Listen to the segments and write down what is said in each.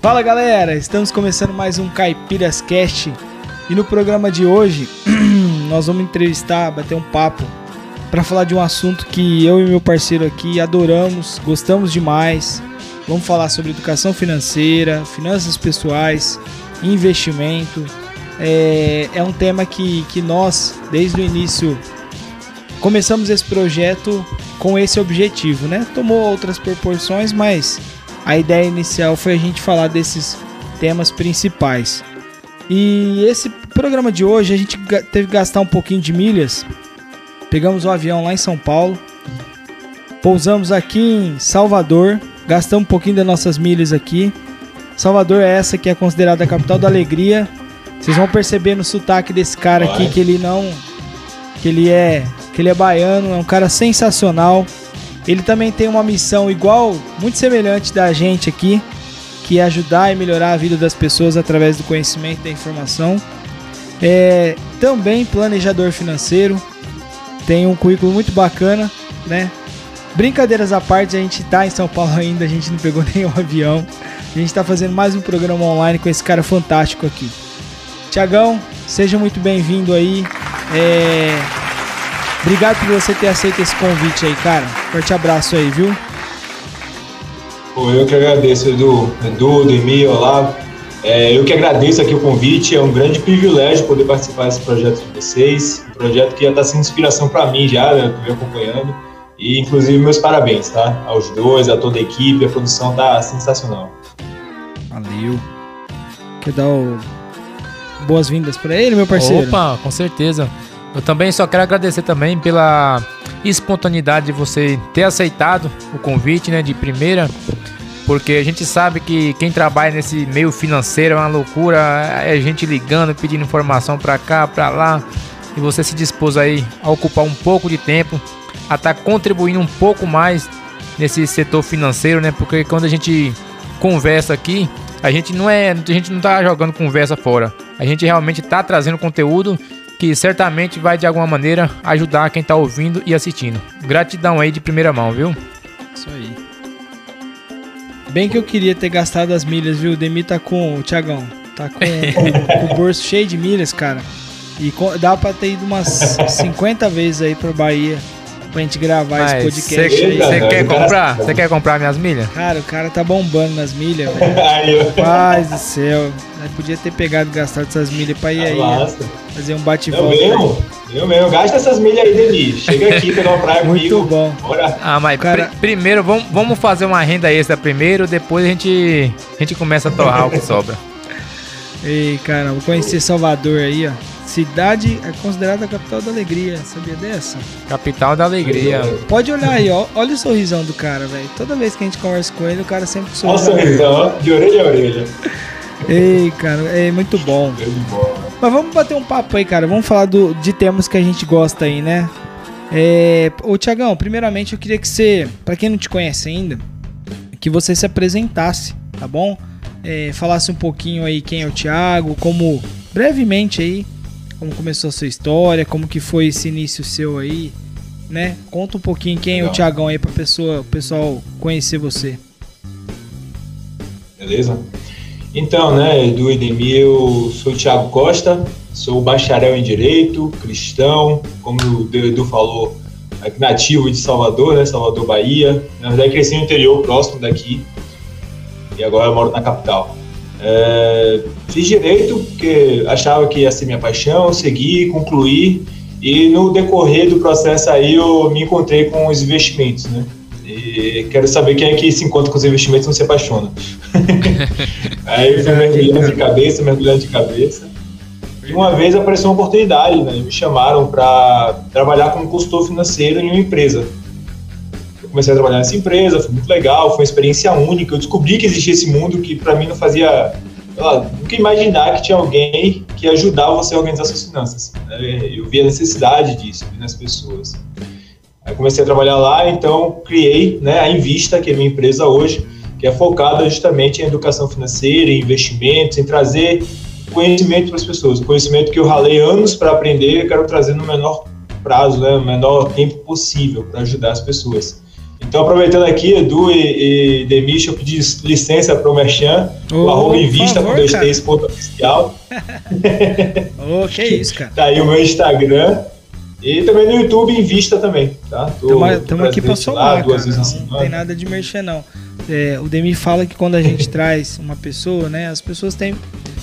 Fala galera, estamos começando mais um Caipiras Cast e no programa de hoje nós vamos entrevistar, bater um papo para falar de um assunto que eu e meu parceiro aqui adoramos, gostamos demais. Vamos falar sobre educação financeira, finanças pessoais, investimento. É, é um tema que, que nós, desde o início, começamos esse projeto com esse objetivo, né? Tomou outras proporções, mas a ideia inicial foi a gente falar desses temas principais. E esse programa de hoje a gente teve que gastar um pouquinho de milhas. Pegamos o um avião lá em São Paulo, pousamos aqui em Salvador, gastamos um pouquinho das nossas milhas aqui. Salvador é essa que é considerada a capital da alegria. Vocês vão perceber no sotaque desse cara aqui que ele não que ele é que ele é baiano, é um cara sensacional. Ele também tem uma missão igual, muito semelhante da gente aqui, que é ajudar e melhorar a vida das pessoas através do conhecimento e da informação. É também planejador financeiro, tem um currículo muito bacana, né? Brincadeiras à parte, a gente tá em São Paulo ainda, a gente não pegou nenhum avião. A gente tá fazendo mais um programa online com esse cara fantástico aqui. Tiagão, seja muito bem-vindo aí. É... Obrigado por você ter aceito esse convite aí, cara. Forte abraço aí, viu? Pô, eu que agradeço, Edu, Edu, Demi, Olavo. É, eu que agradeço aqui o convite, é um grande privilégio poder participar desse projeto de vocês, um projeto que já está sendo inspiração para mim já, né, eu estou acompanhando, e inclusive meus parabéns, tá? Aos dois, a toda a equipe, a produção tá sensacional. Valeu. Quer dar o... boas-vindas para ele, meu parceiro? Opa, com certeza. Eu também só quero agradecer também pela espontaneidade de você ter aceitado o convite, né, de primeira, porque a gente sabe que quem trabalha nesse meio financeiro é uma loucura, é gente ligando, pedindo informação para cá, para lá, e você se dispôs aí a ocupar um pouco de tempo, a estar tá contribuindo um pouco mais nesse setor financeiro, né? Porque quando a gente conversa aqui, a gente não é, a gente não tá jogando conversa fora. A gente realmente tá trazendo conteúdo que certamente vai de alguma maneira ajudar quem está ouvindo e assistindo. Gratidão aí de primeira mão, viu? Isso aí. Bem que eu queria ter gastado as milhas, viu? O Demi tá com. O Thiagão. Tá com, com, o bolso cheio de milhas, cara. E dá pra ter ido umas 50 vezes aí pra Bahia pra gente gravar Mas esse podcast cê, Você quer comprar? Você quer comprar minhas milhas? Cara, o cara tá bombando nas milhas, velho. Paz do céu. Eu podia ter pegado e gastado essas milhas pra ir aí. Fazer um bate-volta. Eu mesmo, eu mesmo. Gasta essas milhas aí, Deni. Chega aqui pegar uma praia Muito comigo. bom. Bora. Ah, mas cara... pr primeiro, vamos, vamos fazer uma renda extra primeiro, depois a gente, a gente começa a torrar o que sobra. Ei, cara, vou conhecer Salvador aí, ó. Cidade é considerada a capital da alegria, sabia dessa? Capital da alegria. Pode olhar aí, ó. Olha o sorrisão do cara, velho. Toda vez que a gente conversa com ele, o cara sempre sorri. Olha o sorrisão, ó. De orelha a orelha. Ei, cara, é muito bom. Mas vamos bater um papo aí, cara. Vamos falar do, de temas que a gente gosta aí, né? É, ô, Tiagão, primeiramente eu queria que você, para quem não te conhece ainda, que você se apresentasse, tá bom? É, falasse um pouquinho aí quem é o Thiago, como brevemente aí como começou a sua história, como que foi esse início seu aí, né? Conta um pouquinho quem Legal. é o Tiagão aí para pessoa, o pessoal conhecer você. Beleza? Então, né, Edu Edemir, eu sou o Thiago Costa, sou bacharel em Direito, cristão, como o Edu falou, nativo de Salvador, né, Salvador, Bahia. Na verdade, cresci no interior, próximo daqui, e agora eu moro na capital. É, fiz direito porque achava que ia ser minha paixão, segui, concluí e no decorrer do processo aí eu me encontrei com os investimentos, né? E quero saber quem é que se encontra com os investimentos e não se apaixona. aí fui mergulhando de cabeça, mergulhando de cabeça. E uma vez apareceu uma oportunidade, né? Me chamaram para trabalhar como consultor financeiro em uma empresa. Comecei a trabalhar nessa empresa, foi muito legal, foi uma experiência única. Eu descobri que existia esse mundo que para mim não fazia. Nunca imaginar que tinha alguém que ajudava você a organizar suas finanças. Né? Eu vi a necessidade disso nas pessoas. Aí comecei a trabalhar lá, então criei né, a Invista, que é minha empresa hoje, que é focada justamente em educação financeira, em investimentos, em trazer conhecimento para as pessoas. Conhecimento que eu ralei anos para aprender, eu quero trazer no menor prazo, né, no menor tempo possível para ajudar as pessoas. Então, aproveitando aqui, Edu e, e Demis, eu pedi licença para o Merchan, oh, o arroba Invista com dois T's ponto oficial. oh, que isso, cara. tá aí o meu Instagram. E também no YouTube Invista também, tá? Estamos aqui para somar, duas cara, vezes não tem nada de merchan, não. É, o Demi fala que quando a gente traz uma pessoa, né? As pessoas têm,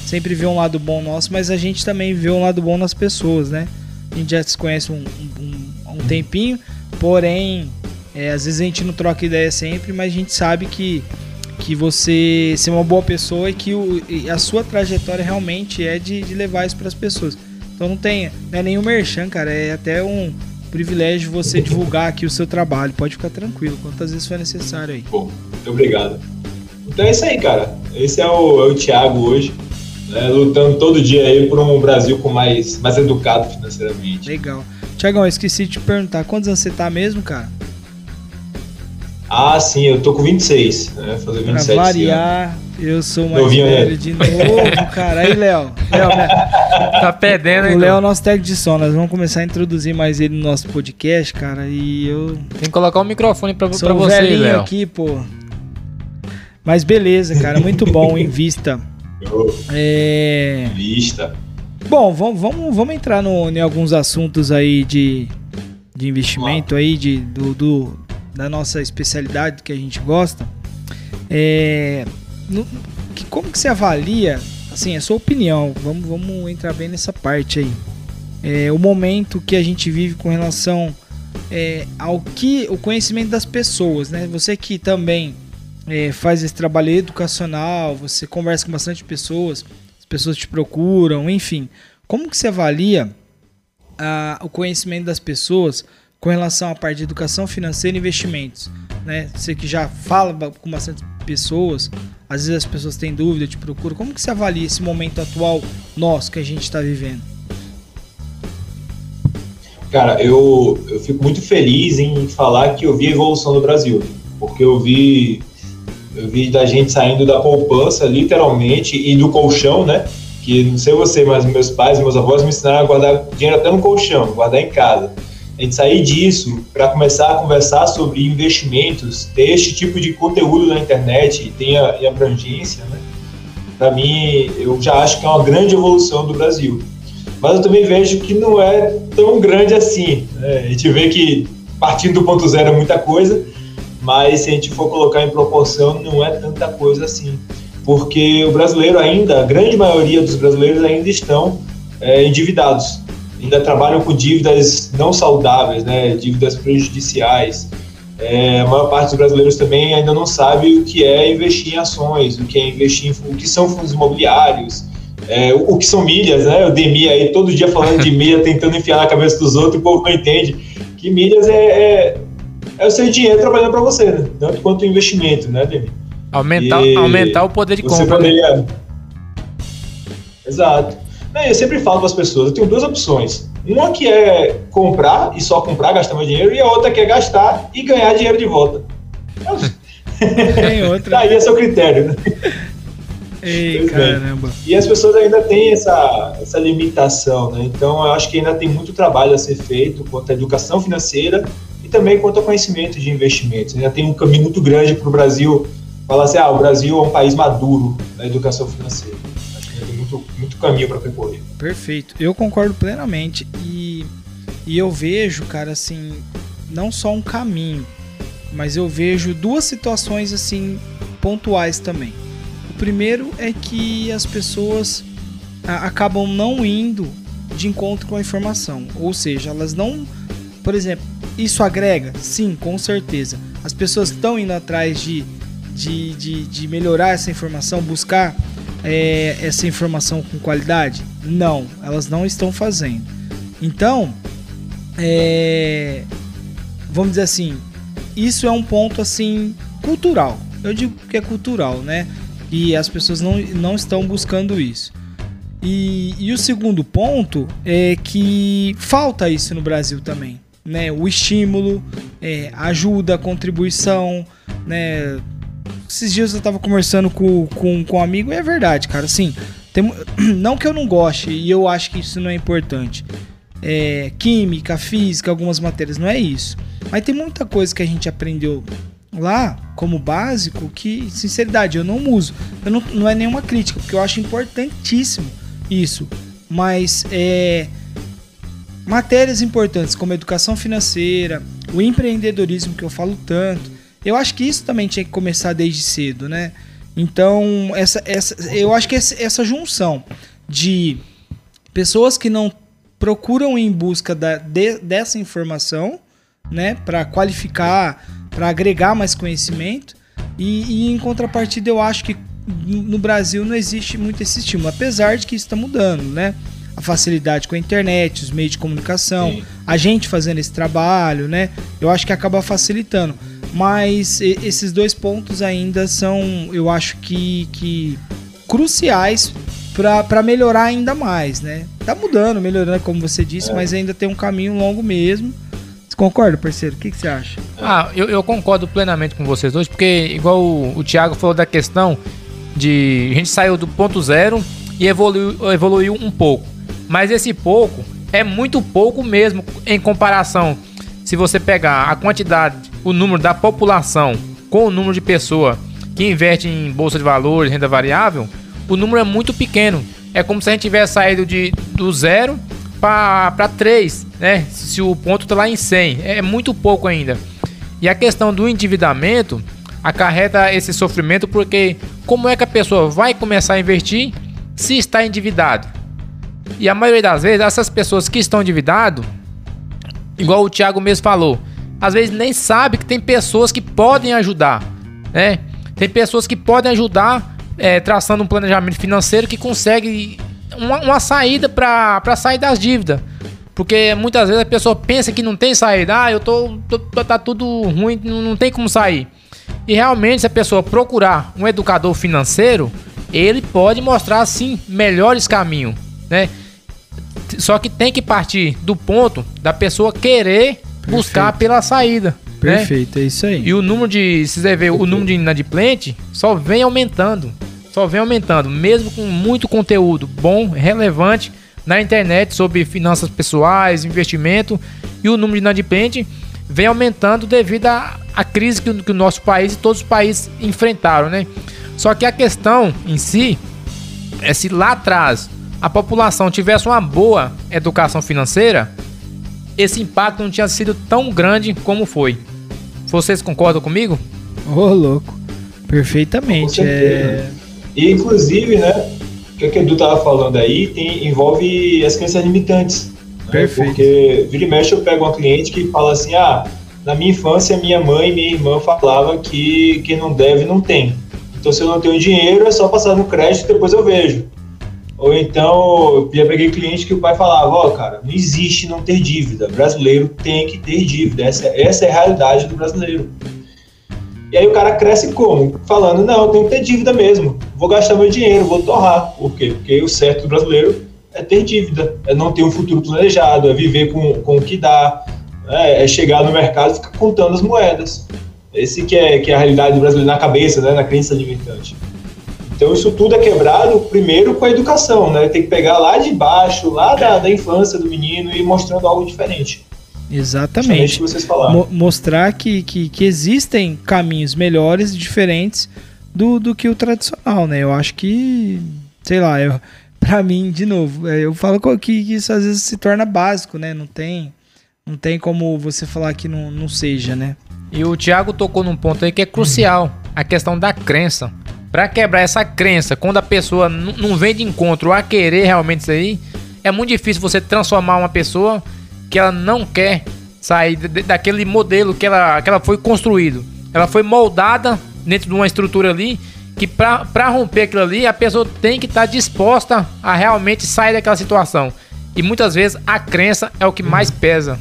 sempre vê um lado bom nosso, mas a gente também vê um lado bom nas pessoas, né? A gente já se conhece um, um, um tempinho, porém é, às vezes a gente não troca ideia sempre, mas a gente sabe que, que você ser uma boa pessoa e que o, e a sua trajetória realmente é de, de levar isso para as pessoas. Então não tem não é nenhum merchan, cara, é até um privilégio você divulgar aqui o seu trabalho. Pode ficar tranquilo, quantas vezes for necessário aí. Bom, muito obrigado. Então é isso aí, cara. Esse é o, é o Thiago hoje, né, lutando todo dia aí por um Brasil com mais, mais educado financeiramente. Legal. Tiagão, esqueci de te perguntar, quantos anos você tá mesmo, cara? Ah, sim, eu tô com 26, né? Fazer 27 Pra variar, eu sou mais Novinho, velho né? de novo, cara. Aí, Léo. Léo né? Tá perdendo, hein? O Léo é o nosso técnico de som. Nós vamos começar a introduzir mais ele no nosso podcast, cara. E eu. Tem que colocar o um microfone pra, sou pra você, Léo. aqui, pô. Mas beleza, cara. Muito bom, em vista. É. Vista. Bom, vamos, vamos, vamos entrar no, em alguns assuntos aí de, de investimento aí, de, do, do da nossa especialidade que a gente gosta, é, no, que, como que você avalia, assim, a sua opinião, vamos, vamos entrar bem nessa parte aí, é, o momento que a gente vive com relação é, ao que, o conhecimento das pessoas, né? Você que também é, faz esse trabalho educacional, você conversa com bastante pessoas, as pessoas te procuram, enfim, como que você avalia a, o conhecimento das pessoas com relação à parte de educação financeira e investimentos. Né? Você que já fala com bastante pessoas, às vezes as pessoas têm dúvida, te procuram. Como que você avalia esse momento atual nosso que a gente está vivendo? Cara, eu, eu fico muito feliz em falar que eu vi a evolução do Brasil, porque eu vi eu vi da gente saindo da poupança, literalmente, e do colchão, né? Que não sei você, mas meus pais meus avós me ensinaram a guardar dinheiro até no colchão, guardar em casa a gente sair disso para começar a conversar sobre investimentos, ter este tipo de conteúdo na internet e tenha e abrangência, né? para mim, eu já acho que é uma grande evolução do Brasil. Mas eu também vejo que não é tão grande assim. Né? A gente vê que partindo do ponto zero é muita coisa, mas se a gente for colocar em proporção, não é tanta coisa assim. Porque o brasileiro ainda, a grande maioria dos brasileiros ainda estão é, endividados ainda trabalham com dívidas não saudáveis, né, dívidas prejudiciais. É, a maior parte dos brasileiros também ainda não sabe o que é investir em ações, o que é investir em, o que são fundos imobiliários, é, o, o, que são milhas, né? O Demi aí todo dia falando de milha, tentando enfiar na cabeça dos outros, e o povo não entende que milhas é, é, é o seu dinheiro trabalhando para você, né? tanto quanto investimento, né, Demi? Aumentar, aumentar o poder de compra. Né? Poderia... Eu sempre falo para as pessoas, eu tenho duas opções. Uma que é comprar e só comprar, gastar meu dinheiro, e a outra que é gastar e ganhar dinheiro de volta. Tem outra. Daí é seu critério, né? Ei, caramba. E as pessoas ainda têm essa, essa limitação, né? Então eu acho que ainda tem muito trabalho a ser feito quanto à educação financeira e também quanto ao conhecimento de investimentos. Ainda tem um caminho muito grande para o Brasil falar assim, ah, o Brasil é um país maduro na educação financeira muito, caminho para percorrer. Perfeito, eu concordo plenamente e, e eu vejo, cara, assim, não só um caminho, mas eu vejo duas situações assim pontuais também. O primeiro é que as pessoas acabam não indo de encontro com a informação, ou seja, elas não, por exemplo, isso agrega? Sim, com certeza. As pessoas estão indo atrás de, de, de, de melhorar essa informação, buscar é, essa informação com qualidade? Não, elas não estão fazendo. Então, é, vamos dizer assim, isso é um ponto assim cultural. Eu digo que é cultural, né? E as pessoas não, não estão buscando isso. E, e o segundo ponto é que falta isso no Brasil também. Né? O estímulo, é, ajuda, contribuição, né? Esses dias eu tava conversando com, com, com um amigo e é verdade, cara. Assim, tem, não que eu não goste, e eu acho que isso não é importante. É, química, física, algumas matérias, não é isso. Mas tem muita coisa que a gente aprendeu lá como básico que, sinceridade, eu não uso. Eu não, não é nenhuma crítica, porque eu acho importantíssimo isso. Mas é, matérias importantes como educação financeira, o empreendedorismo que eu falo tanto, eu acho que isso também tinha que começar desde cedo, né? Então, essa, essa, eu acho que essa junção de pessoas que não procuram em busca da, de, dessa informação, né, para qualificar, para agregar mais conhecimento, e, e, em contrapartida eu acho que no Brasil não existe muito esse estímulo, apesar de que isso está mudando, né? A facilidade com a internet, os meios de comunicação, Sim. a gente fazendo esse trabalho, né? Eu acho que acaba facilitando. Mas esses dois pontos ainda são, eu acho que, que cruciais para melhorar ainda mais, né? Tá mudando, melhorando, como você disse, é. mas ainda tem um caminho longo mesmo. Você concorda, parceiro? O que, que você acha? Ah, eu, eu, concordo plenamente com vocês dois, porque, igual o, o Thiago falou da questão de. A gente saiu do ponto zero e evoluiu, evoluiu um pouco. Mas esse pouco é muito pouco mesmo em comparação. Se você pegar a quantidade o número da população com o número de pessoa que investe em bolsa de valores, renda variável, o número é muito pequeno. É como se a gente tivesse saído de, do zero para 3, né? Se o ponto está lá em 100. É muito pouco ainda. E a questão do endividamento acarreta esse sofrimento porque como é que a pessoa vai começar a investir se está endividado? E a maioria das vezes, essas pessoas que estão endividadas, igual o Thiago mesmo falou, às vezes nem sabe que tem pessoas que podem ajudar, né? Tem pessoas que podem ajudar é, traçando um planejamento financeiro que consegue uma, uma saída para sair das dívidas. Porque muitas vezes a pessoa pensa que não tem saída, ah, eu tô, tô tá tudo ruim, não, não tem como sair. E realmente, se a pessoa procurar um educador financeiro, ele pode mostrar sim melhores caminhos, né? Só que tem que partir do ponto da pessoa querer buscar pela saída. Né? Perfeito, né? é isso aí. E o número de, se você ver, o número de inadimplente só vem aumentando. Só vem aumentando, mesmo com muito conteúdo bom, relevante na internet sobre finanças pessoais, investimento e o número de inadimplente vem aumentando devido à, à crise que, que o nosso país e todos os países enfrentaram, né? Só que a questão em si é se lá atrás a população tivesse uma boa educação financeira, esse impacto não tinha sido tão grande como foi. Vocês concordam comigo? Ô, oh, louco. Perfeitamente. É... E inclusive, né? O que, que o Edu tava falando aí tem, envolve as crenças limitantes. Né? Perfeito. Porque vira e mexe eu pego uma cliente que fala assim: ah, na minha infância minha mãe e minha irmã falavam que quem não deve não tem. Então se eu não tenho dinheiro é só passar no crédito e depois eu vejo. Ou então, já peguei cliente que o pai falava, ó, oh, cara, não existe não ter dívida. brasileiro tem que ter dívida. Essa, essa é a realidade do brasileiro. E aí o cara cresce como? Falando, não, eu tenho que ter dívida mesmo. Vou gastar meu dinheiro, vou torrar. Por quê? Porque o certo do brasileiro é ter dívida, é não ter um futuro planejado, é viver com, com o que dá, é, é chegar no mercado e ficar contando as moedas. Esse que é, que é a realidade do brasileiro na cabeça, né, na crença limitante. Então isso tudo é quebrado primeiro com a educação, né? Tem que pegar lá de baixo, lá da, da infância do menino e ir mostrando algo diferente. Exatamente. Que vocês falaram. mostrar que, que, que, existem caminhos melhores e diferentes do, do que o tradicional, né? Eu acho que, sei lá, eu, pra mim, de novo, é, eu falo que, que isso às vezes se torna básico, né? Não tem, não tem como você falar que não, não seja, né? E o Thiago tocou num ponto aí que é crucial, a questão da crença. Para quebrar essa crença, quando a pessoa não vem de encontro a querer realmente isso aí, é muito difícil você transformar uma pessoa que ela não quer sair daquele modelo que ela, que ela foi construído. Ela foi moldada dentro de uma estrutura ali que para romper aquilo ali, a pessoa tem que estar tá disposta a realmente sair daquela situação. E muitas vezes a crença é o que mais pesa.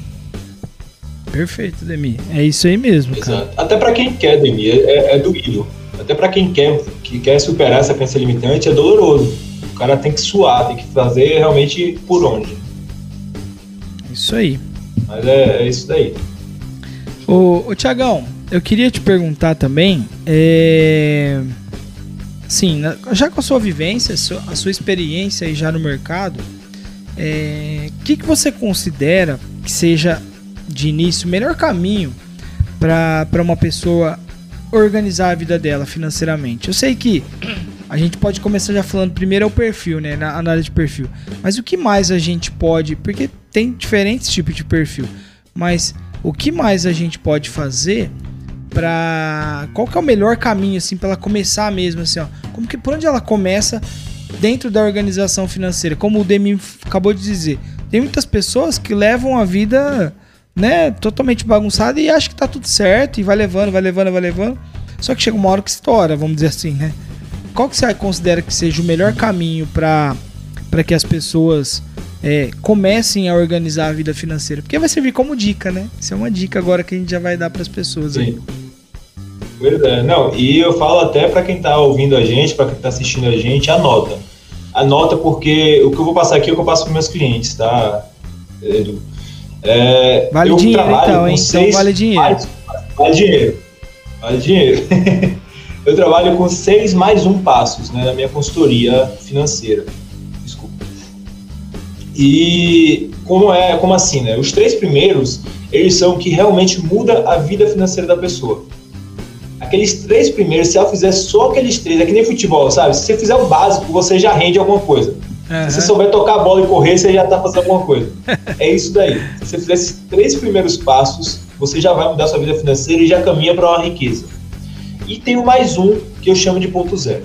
Perfeito, Demi. É isso aí mesmo, cara. Exato. Até para quem quer, Demi, é, é doído até para quem quer, que quer superar essa crença limitante, é doloroso. O cara tem que suar, tem que fazer realmente por onde. Isso aí. Mas é, é isso daí. Ô, ô Tiagão, eu queria te perguntar também, é... Sim, já com a sua vivência, a sua experiência aí já no mercado, o é... que, que você considera que seja de início, o melhor caminho para uma pessoa organizar a vida dela financeiramente? Eu sei que a gente pode começar já falando primeiro é o perfil, né? Na análise de perfil. Mas o que mais a gente pode. Porque tem diferentes tipos de perfil. Mas o que mais a gente pode fazer para qual que é o melhor caminho assim para ela começar mesmo assim, ó? Como que por onde ela começa dentro da organização financeira? Como o Demi acabou de dizer, tem muitas pessoas que levam a vida, né, totalmente bagunçada e acham que tá tudo certo e vai levando, vai levando, vai levando. Só que chega uma hora que estoura, vamos dizer assim, né? Qual que você considera que seja o melhor caminho para que as pessoas é, comecem a organizar a vida financeira? Porque vai servir como dica, né? Isso é uma dica agora que a gente já vai dar para as pessoas Sim. aí. Verdade. Não, e eu falo até para quem está ouvindo a gente, para quem está assistindo a gente, anota. Anota porque o que eu vou passar aqui é o que eu passo para meus clientes, tá? É, vale dinheiro então, hein? Seis, então vale dinheiro. Vale, vale dinheiro. Vale dinheiro. eu trabalho com seis mais um passos né, na minha consultoria financeira. Desculpa. E como é, como assim, né? Os três primeiros, eles são o que realmente muda a vida financeira da pessoa aqueles três primeiros, se ela fizer só aqueles três, é que nem futebol, sabe? Se você fizer o básico, você já rende alguma coisa. Uhum. Se você souber tocar a bola e correr, você já está fazendo alguma coisa. é isso daí. Se você fizer esses três primeiros passos, você já vai mudar sua vida financeira e já caminha para uma riqueza. E tem o mais um, que eu chamo de ponto zero.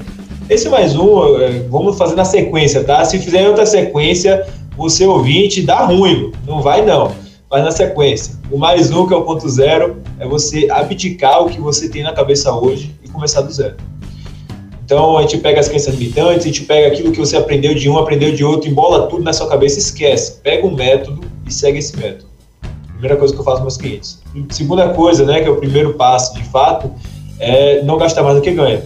Esse mais um, é, vamos fazer na sequência, tá? Se fizer em outra sequência, você ouvinte, dá ruim. Não vai não mas na sequência. O mais um, que é o ponto zero, é você abdicar o que você tem na cabeça hoje e começar do zero. Então a gente pega as crenças limitantes, a gente pega aquilo que você aprendeu de um, aprendeu de outro, embola tudo na sua cabeça, esquece. Pega um método e segue esse método. Primeira coisa que eu faço com meus clientes. Segunda coisa, né, que é o primeiro passo, de fato, é não gastar mais do que ganha.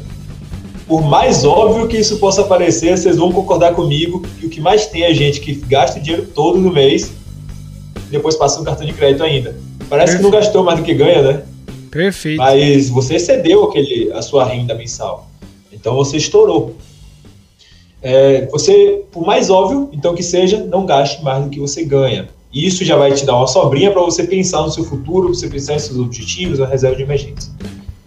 Por mais óbvio que isso possa parecer, vocês vão concordar comigo que o que mais tem é gente que gasta o dinheiro todo no mês depois passa no cartão de crédito ainda. Parece Perfeito. que não gastou mais do que ganha, né? Perfeito. Mas você excedeu aquele, a sua renda mensal. Então você estourou. É, você, por mais óbvio, então que seja, não gaste mais do que você ganha. E isso já vai te dar uma sobrinha para você pensar no seu futuro, você pensar em seus objetivos, a reserva de emergência.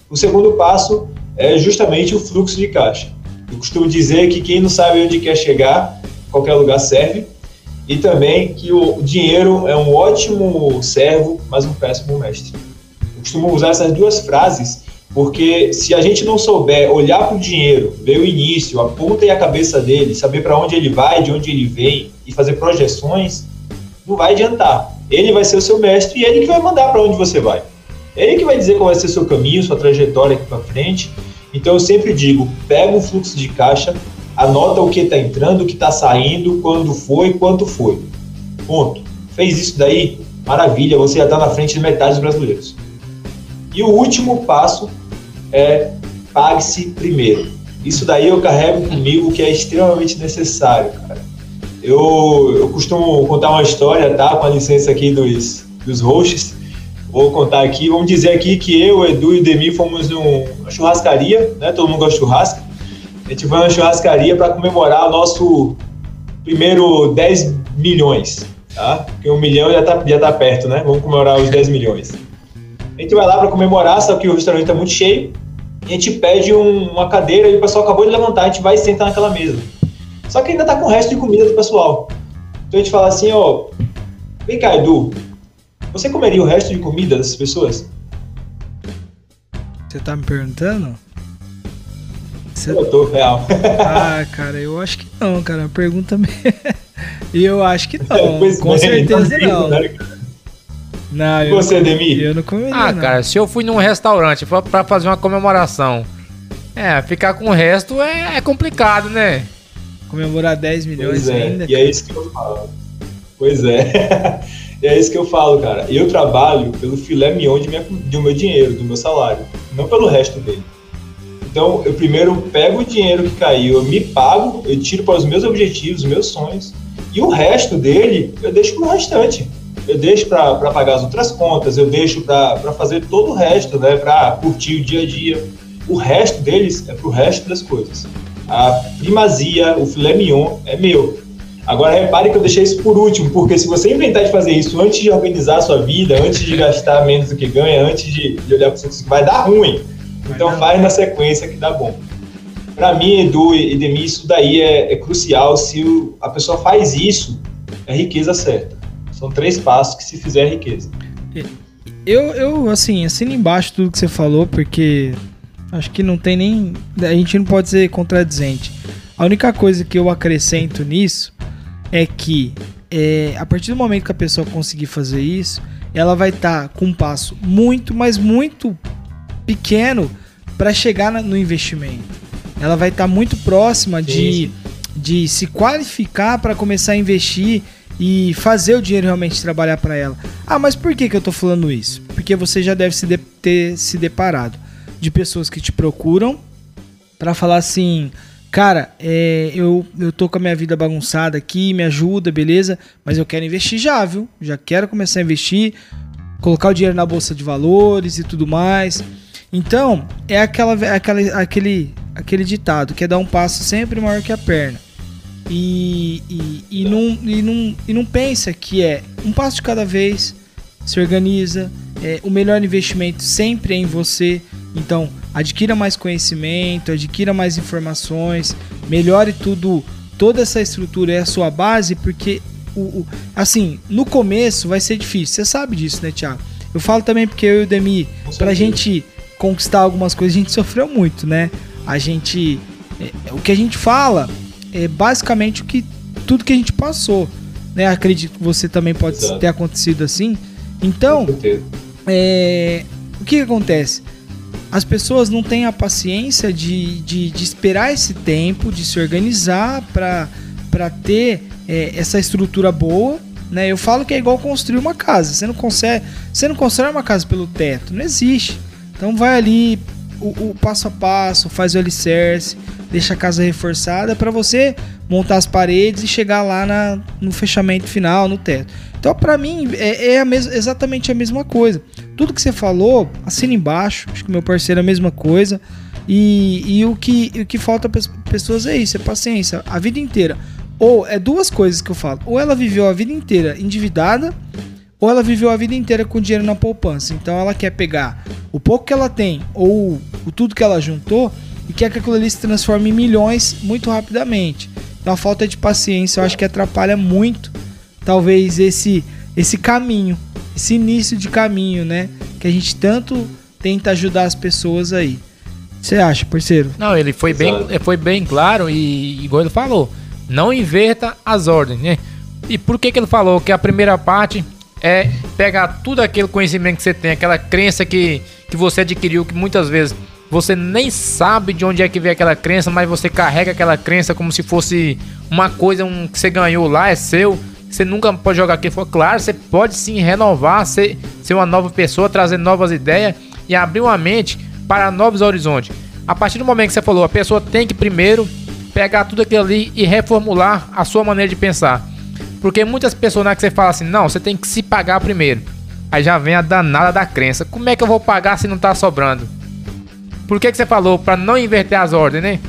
O segundo passo é justamente o fluxo de caixa. Eu costumo dizer que quem não sabe onde quer chegar, qualquer lugar serve, e também que o dinheiro é um ótimo servo, mas um péssimo mestre. Eu costumo usar essas duas frases porque se a gente não souber olhar para o dinheiro, ver o início, a ponta e a cabeça dele, saber para onde ele vai, de onde ele vem e fazer projeções, não vai adiantar. Ele vai ser o seu mestre e ele que vai mandar para onde você vai. Ele que vai dizer qual vai ser o seu caminho, sua trajetória aqui para frente. Então eu sempre digo, pega um fluxo de caixa, anota o que está entrando, o que está saindo, quando foi, quanto foi. Ponto. Fez isso daí? Maravilha, você já está na frente de metade dos brasileiros. E o último passo é pague-se primeiro. Isso daí eu carrego comigo que é extremamente necessário, cara. Eu, eu costumo contar uma história, tá? Com a licença aqui dos, dos hosts. Vou contar aqui, vamos dizer aqui que eu, Edu e Demi fomos numa churrascaria, né? Todo mundo gosta de churrasco. A gente foi na churrascaria para comemorar o nosso primeiro 10 milhões, tá? Porque um milhão já tá, já tá perto, né? Vamos comemorar os 10 milhões. A gente vai lá para comemorar, só que o restaurante está muito cheio. E a gente pede um, uma cadeira e o pessoal acabou de levantar, a gente vai sentar naquela mesa. Só que ainda tá com o resto de comida do pessoal. Então a gente fala assim, ó, vem cá, Edu, você comeria o resto de comida dessas pessoas? Você tá me perguntando? Você... Eu tô real. ah, cara, eu acho que não, cara. Pergunta E eu acho que não. Com certeza não. Né, não, eu você, não, Demi? Eu não comeria. Ah, não. cara, se eu fui num restaurante pra fazer uma comemoração, é, ficar com o resto é, é complicado, né? Comemorar 10 milhões pois é. ainda. E é isso que eu falo. Pois é. e é isso que eu falo, cara. Eu trabalho pelo filé mignon de minha, do meu dinheiro, do meu salário, não pelo resto dele. Então, eu primeiro pego o dinheiro que caiu, eu me pago, eu tiro para os meus objetivos, os meus sonhos, e o resto dele eu deixo para o restante. Eu deixo para pagar as outras contas, eu deixo para fazer todo o resto, né, para curtir o dia a dia. O resto deles é para o resto das coisas. A primazia, o filé mignon é meu. Agora repare que eu deixei isso por último, porque se você inventar de fazer isso antes de organizar a sua vida, antes de gastar menos do que ganha, antes de, de olhar para o seu vai dar ruim. Então faz na sequência que dá bom. Para mim, Edu e Demi, isso daí é, é crucial. Se o, a pessoa faz isso, é riqueza certa. São três passos que se fizer é riqueza. Eu, eu, assim, assino embaixo tudo que você falou, porque acho que não tem nem. A gente não pode ser contradizente. A única coisa que eu acrescento nisso é que é, a partir do momento que a pessoa conseguir fazer isso, ela vai estar tá com um passo muito, mas muito pequeno para chegar no investimento. Ela vai estar tá muito próxima de, de se qualificar para começar a investir e fazer o dinheiro realmente trabalhar para ela. Ah, mas por que, que eu tô falando isso? Porque você já deve se de, ter se deparado de pessoas que te procuram para falar assim: cara, é, eu, eu tô com a minha vida bagunçada aqui, me ajuda, beleza, mas eu quero investir já, viu? Já quero começar a investir, colocar o dinheiro na bolsa de valores e tudo mais. Então, é aquela, aquela, aquele, aquele ditado que é dar um passo sempre maior que a perna e, e, e, não, e, não, e não pensa que é um passo de cada vez, se organiza, é, o melhor investimento sempre é em você. Então, adquira mais conhecimento, adquira mais informações, melhore tudo, toda essa estrutura é a sua base, porque o, o, assim, no começo vai ser difícil. Você sabe disso, né, Thiago? Eu falo também porque eu e o Demi, pra gente conquistar algumas coisas, a gente sofreu muito, né? A gente. É, o que a gente fala é basicamente o que tudo que a gente passou, né? Acredito que você também pode Exato. ter acontecido assim. Então, é, o que, acontece? As pessoas não têm a paciência de, de, de esperar esse tempo, de se organizar para ter é, essa estrutura boa. Né? Eu falo que é igual construir uma casa. Você não consegue, você não constrói uma casa pelo teto, não existe. Então vai ali o, o passo a passo, faz o alicerce, deixa a casa reforçada para você montar as paredes e chegar lá na, no fechamento final, no teto. Então, para mim, é, é a mes exatamente a mesma coisa. Tudo que você falou, assina embaixo. Acho que meu parceiro é a mesma coisa. E, e o, que, o que falta para as pessoas é isso: é paciência, a vida inteira. Ou é duas coisas que eu falo: ou ela viveu a vida inteira endividada, ou ela viveu a vida inteira com dinheiro na poupança. Então ela quer pegar o pouco que ela tem ou o tudo que ela juntou e quer que aquilo ali se transforme em milhões muito rapidamente. Então a falta de paciência eu acho que atrapalha muito, talvez, esse, esse caminho, esse início de caminho, né? Que a gente tanto tenta ajudar as pessoas aí. Você acha, parceiro? Não, ele foi bem, foi bem claro e, igual ele falou, não inverta as ordens, né? E por que, que ele falou que a primeira parte é pegar tudo aquele conhecimento que você tem, aquela crença que, que você adquiriu, que muitas vezes você nem sabe de onde é que veio aquela crença, mas você carrega aquela crença como se fosse uma coisa um, que você ganhou lá, é seu. Você nunca pode jogar aqui. Claro, você pode sim renovar, ser, ser uma nova pessoa, trazer novas ideias e abrir uma mente para novos horizontes. A partir do momento que você falou, a pessoa tem que primeiro pegar tudo aquilo ali e reformular a sua maneira de pensar. Porque muitas pessoas na que você fala assim, não, você tem que se pagar primeiro. Aí já vem a danada da crença. Como é que eu vou pagar se não tá sobrando? Por que, que você falou para não inverter as ordens, né?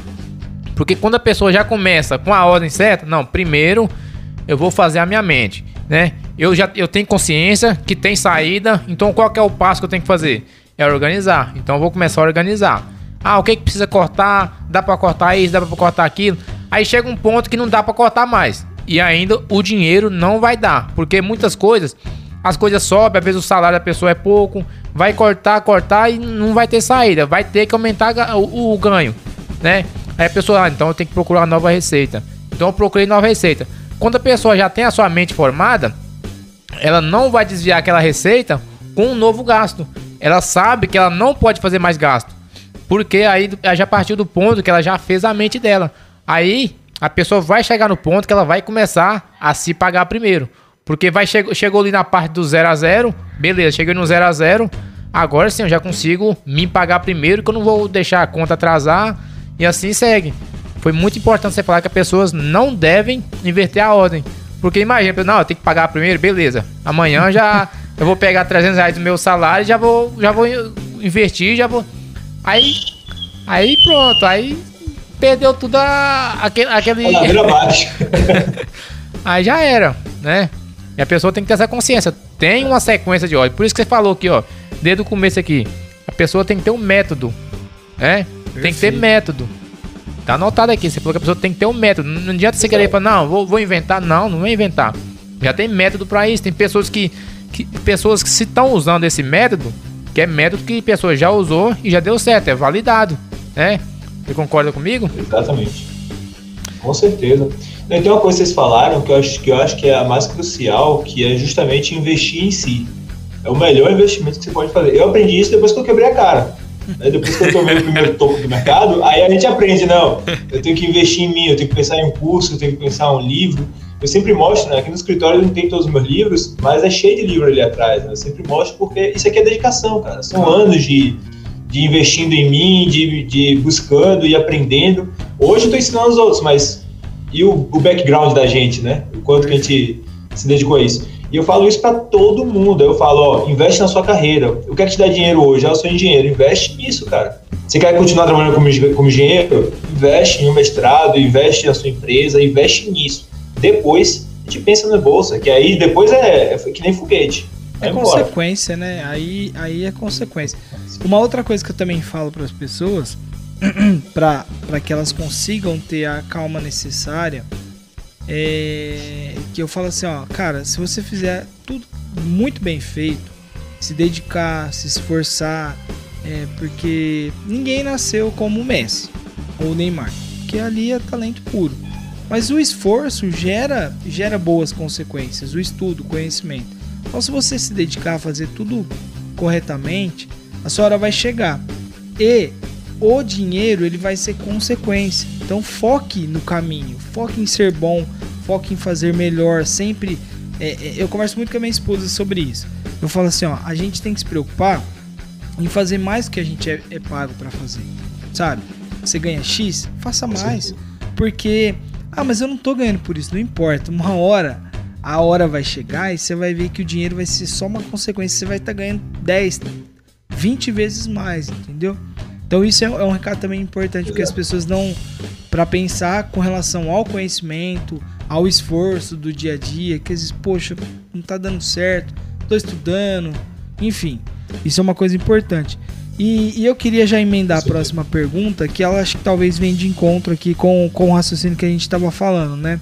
Porque quando a pessoa já começa com a ordem certa, não, primeiro eu vou fazer a minha mente, né? Eu já eu tenho consciência que tem saída, então qual é o passo que eu tenho que fazer? É organizar. Então eu vou começar a organizar. Ah, o que, que precisa cortar? Dá para cortar isso, dá para cortar aquilo. Aí chega um ponto que não dá para cortar mais. E ainda o dinheiro não vai dar, porque muitas coisas as coisas sobem, às vezes o salário da pessoa é pouco, vai cortar, cortar e não vai ter saída, vai ter que aumentar o, o ganho, né? Aí a pessoa, ah, então eu tenho que procurar nova receita. Então eu procurei nova receita. Quando a pessoa já tem a sua mente formada, ela não vai desviar aquela receita com um novo gasto. Ela sabe que ela não pode fazer mais gasto. Porque aí já partiu do ponto que ela já fez a mente dela. Aí a pessoa vai chegar no ponto que ela vai começar a se pagar primeiro. Porque vai chegou, chegou ali na parte do 0 a 0 beleza, cheguei no 0 a 0 agora sim eu já consigo me pagar primeiro, que eu não vou deixar a conta atrasar e assim segue. Foi muito importante você falar que as pessoas não devem inverter a ordem. Porque imagina, não, tenho que pagar primeiro, beleza. Amanhã já eu vou pegar 300 reais do meu salário já vou, já vou invertir, já vou. Aí, aí pronto, aí perdeu tudo a, aquele. aquele... aí já era, né? E a pessoa tem que ter essa consciência. Tem uma sequência de ordem. Por isso que você falou aqui, ó, desde o começo aqui. A pessoa tem que ter um método, né? Perfeito. Tem que ter método. Tá anotado aqui. Você falou que a pessoa tem que ter um método. Não adianta você querer falar, não, vou, vou inventar. Não, não vai inventar. Já tem método para isso. Tem pessoas que, que pessoas que se estão usando esse método, que é método que a pessoa já usou e já deu certo, é validado, né? Você concorda comigo? Exatamente. Com certeza. Tem uma coisa que vocês falaram que eu acho que eu acho que é a mais crucial, que é justamente investir em si. É o melhor investimento que você pode fazer. Eu aprendi isso depois que eu quebrei a cara. Né? Depois que eu tomei o primeiro topo do mercado, aí a gente aprende, não, eu tenho que investir em mim, eu tenho que pensar em um curso, eu tenho que pensar em um livro. Eu sempre mostro, né? Aqui no escritório não tem todos os meus livros, mas é cheio de livro ali atrás. Né? Eu sempre mostro porque isso aqui é dedicação, cara. São anos de, de investindo em mim, de, de buscando e aprendendo. Hoje eu estou ensinando os outros, mas e o, o background da gente, né? O quanto que a gente se dedicou a isso. E eu falo isso para todo mundo. Eu falo, ó, investe na sua carreira. Eu quero te dar dinheiro hoje, eu sou engenheiro. Investe nisso, cara. Você quer continuar trabalhando como, como engenheiro? Investe em um mestrado, investe na sua empresa, investe nisso. Depois, a gente pensa na bolsa, que aí depois é, é que nem foguete. É consequência, né? Aí, aí é consequência. Uma outra coisa que eu também falo para as pessoas, para que elas consigam ter a calma necessária, é que eu falo assim, ó, cara, se você fizer tudo muito bem feito, se dedicar, se esforçar, é porque ninguém nasceu como o Messi ou o Neymar, que ali é talento puro. Mas o esforço gera gera boas consequências, o estudo, o conhecimento. Então, se você se dedicar a fazer tudo corretamente, a sua hora vai chegar. E o dinheiro ele vai ser consequência. Então foque no caminho, foque em ser bom, foque em fazer melhor. Sempre é, é, eu converso muito com a minha esposa sobre isso. Eu falo assim, ó, a gente tem que se preocupar em fazer mais do que a gente é, é pago para fazer, sabe? Você ganha X, faça mais, porque ah, mas eu não tô ganhando por isso, não importa. Uma hora a hora vai chegar e você vai ver que o dinheiro vai ser só uma consequência. Você vai estar tá ganhando 10, 20 vezes mais, entendeu? Então isso é, é um recado também importante, porque as pessoas não. para pensar com relação ao conhecimento, ao esforço do dia a dia, que às vezes, poxa, não tá dando certo, tô estudando, enfim. Isso é uma coisa importante. E, e eu queria já emendar a próxima pergunta, que ela acho que talvez venha de encontro aqui com, com o raciocínio que a gente estava falando, né?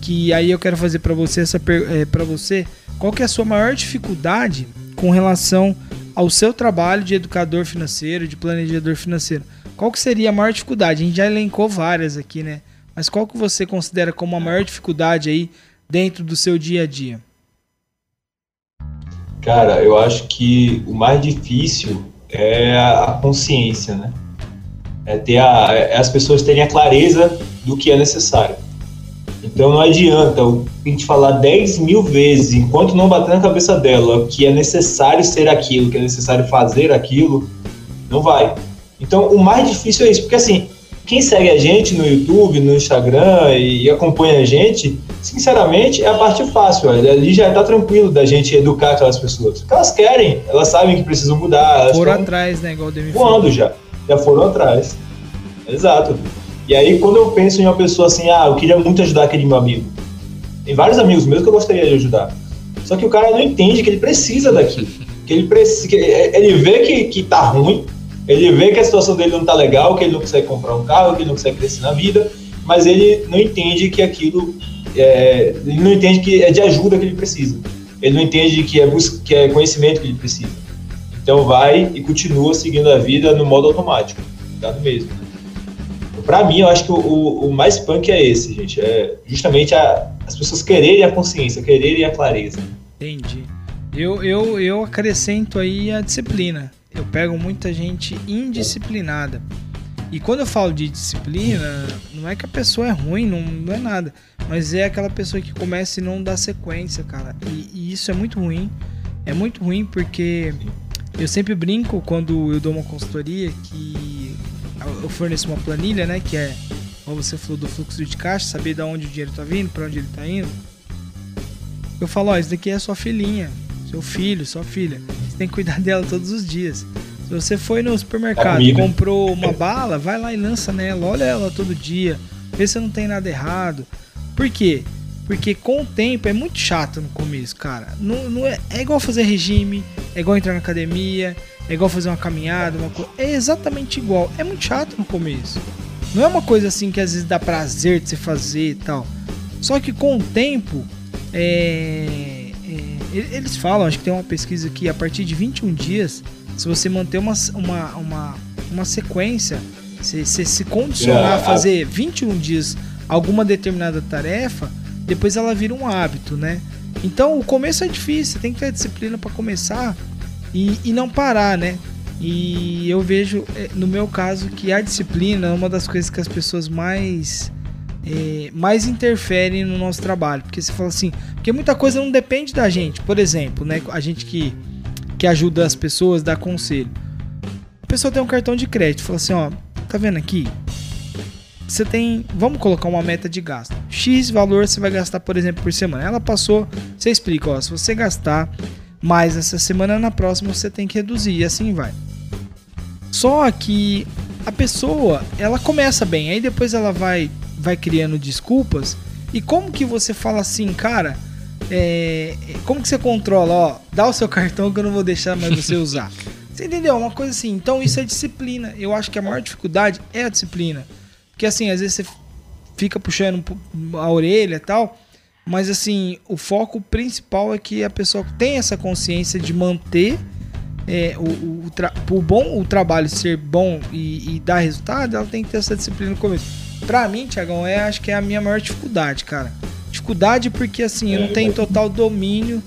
Que aí eu quero fazer para você essa é, para você, qual que é a sua maior dificuldade com relação ao seu trabalho de educador financeiro, de planejador financeiro, qual que seria a maior dificuldade? A gente já elencou várias aqui, né? Mas qual que você considera como a maior dificuldade aí dentro do seu dia a dia? Cara, eu acho que o mais difícil é a consciência, né? É ter a, é as pessoas terem a clareza do que é necessário. Então não adianta a gente falar 10 mil vezes, enquanto não bater na cabeça dela que é necessário ser aquilo, que é necessário fazer aquilo, não vai. Então o mais difícil é isso, porque assim, quem segue a gente no YouTube, no Instagram e, acompanha a gente, sinceramente, é a parte fácil. Ali já está tranquilo da gente educar aquelas pessoas. Porque elas querem, elas sabem que precisam mudar. Elas foram atrás, né? Igual o Demi Voando já. Já foram atrás. Exato. E aí, quando eu penso em uma pessoa assim, ah, eu queria muito ajudar aquele meu amigo. Tem vários amigos meus que eu gostaria de ajudar. Só que o cara não entende que ele precisa daquilo. Que ele precisa. Que ele vê que, que tá ruim, ele vê que a situação dele não tá legal, que ele não consegue comprar um carro, que ele não consegue crescer na vida, mas ele não entende que aquilo. É, ele não entende que é de ajuda que ele precisa. Ele não entende que é, que é conhecimento que ele precisa. Então vai e continua seguindo a vida no modo automático. Tá no mesmo. Para mim, eu acho que o, o, mais punk é esse, gente. É justamente a, as pessoas quererem a consciência, quererem a clareza. Entendi. Eu, eu, eu acrescento aí a disciplina. Eu pego muita gente indisciplinada. E quando eu falo de disciplina, não é que a pessoa é ruim, não, não é nada. Mas é aquela pessoa que começa e não dá sequência, cara. E, e isso é muito ruim. É muito ruim porque eu sempre brinco quando eu dou uma consultoria que eu forneço uma planilha, né? Que é, como você falou, do fluxo de caixa, saber de onde o dinheiro tá vindo, para onde ele tá indo. Eu falo, ó, isso daqui é sua filhinha, seu filho, sua filha. Você tem que cuidar dela todos os dias. Se você foi no supermercado e comprou uma bala, vai lá e lança nela, olha ela todo dia, vê se não tem nada errado. Por quê? Porque com o tempo é muito chato no começo, cara. Não, não é, é igual fazer regime, é igual entrar na academia, é igual fazer uma caminhada, uma co... é exatamente igual. É muito chato no começo. Não é uma coisa assim que às vezes dá prazer de você fazer e tal. Só que com o tempo, é, é, eles falam, acho que tem uma pesquisa que a partir de 21 dias, se você manter uma, uma, uma, uma sequência, se, se, se condicionar a fazer 21 dias alguma determinada tarefa, depois ela vira um hábito, né? Então o começo é difícil, tem que ter disciplina para começar e, e não parar, né? E eu vejo, é, no meu caso, que a disciplina é uma das coisas que as pessoas mais é, mais interferem no nosso trabalho. Porque você fala assim, porque muita coisa não depende da gente. Por exemplo, né, a gente que, que ajuda as pessoas, dá conselho. A pessoa tem um cartão de crédito, fala assim, ó, tá vendo aqui? Você tem, vamos colocar uma meta de gasto. X valor você vai gastar, por exemplo, por semana. Ela passou, você explica, ó, se você gastar mais essa semana, na próxima você tem que reduzir e assim vai. Só que a pessoa, ela começa bem, aí depois ela vai vai criando desculpas. E como que você fala assim, cara? É, como que você controla? Ó, dá o seu cartão que eu não vou deixar mais você usar. Você entendeu? Uma coisa assim. Então isso é disciplina. Eu acho que a maior dificuldade é a disciplina. Porque assim, às vezes você fica puxando a orelha e tal. Mas assim, o foco principal é que a pessoa tem essa consciência de manter é, o, o, o, bom o trabalho ser bom e, e dar resultado, ela tem que ter essa disciplina no começo. Pra mim, Tiagão, é, acho que é a minha maior dificuldade, cara. Dificuldade porque, assim, eu não tenho total domínio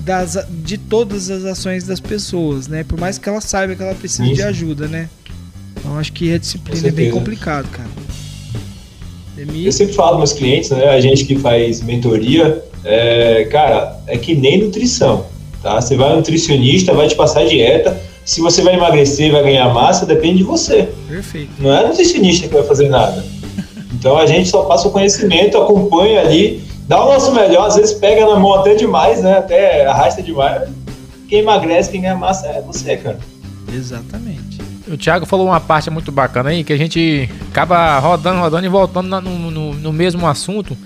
das, de todas as ações das pessoas, né? Por mais que ela saiba que ela precisa Isso. de ajuda, né? Então, acho que a disciplina é bem complicado, cara. Eu sempre falo meus clientes, né? A gente que faz mentoria, é, cara, é que nem nutrição, tá? Você vai nutricionista, vai te passar dieta. Se você vai emagrecer, vai ganhar massa, depende de você. Perfeito. Não é nutricionista que vai fazer nada. Então a gente só passa o conhecimento, acompanha ali, dá o nosso melhor, às vezes pega na mão até demais, né? Até arrasta demais. Quem emagrece, quem ganha massa é você, cara. Exatamente. O Thiago falou uma parte muito bacana aí, que a gente acaba rodando, rodando e voltando no, no, no mesmo assunto,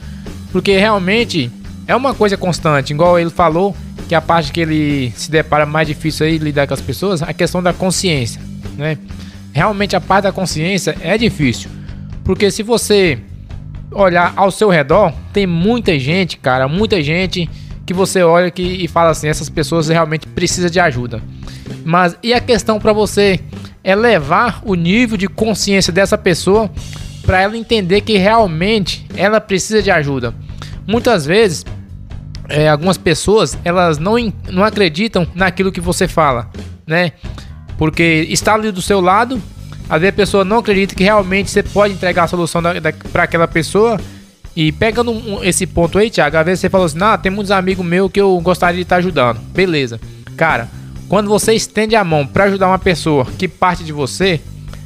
porque realmente é uma coisa constante, igual ele falou, que a parte que ele se depara mais difícil aí lidar com as pessoas, a questão da consciência, né? Realmente a parte da consciência é difícil. Porque se você olhar ao seu redor, tem muita gente, cara, muita gente que você olha que, e fala assim, essas pessoas realmente precisam de ajuda. Mas e a questão para você é levar o nível de consciência dessa pessoa para ela entender que realmente ela precisa de ajuda. Muitas vezes, é, algumas pessoas elas não, não acreditam naquilo que você fala, né? Porque está ali do seu lado às vezes a pessoa não acredita que realmente você pode entregar a solução para aquela pessoa. E pegando um, esse ponto aí, Thiago, às vezes você falou assim: ah, tem muitos amigos meus que eu gostaria de estar ajudando. Beleza. Cara, quando você estende a mão para ajudar uma pessoa que parte de você,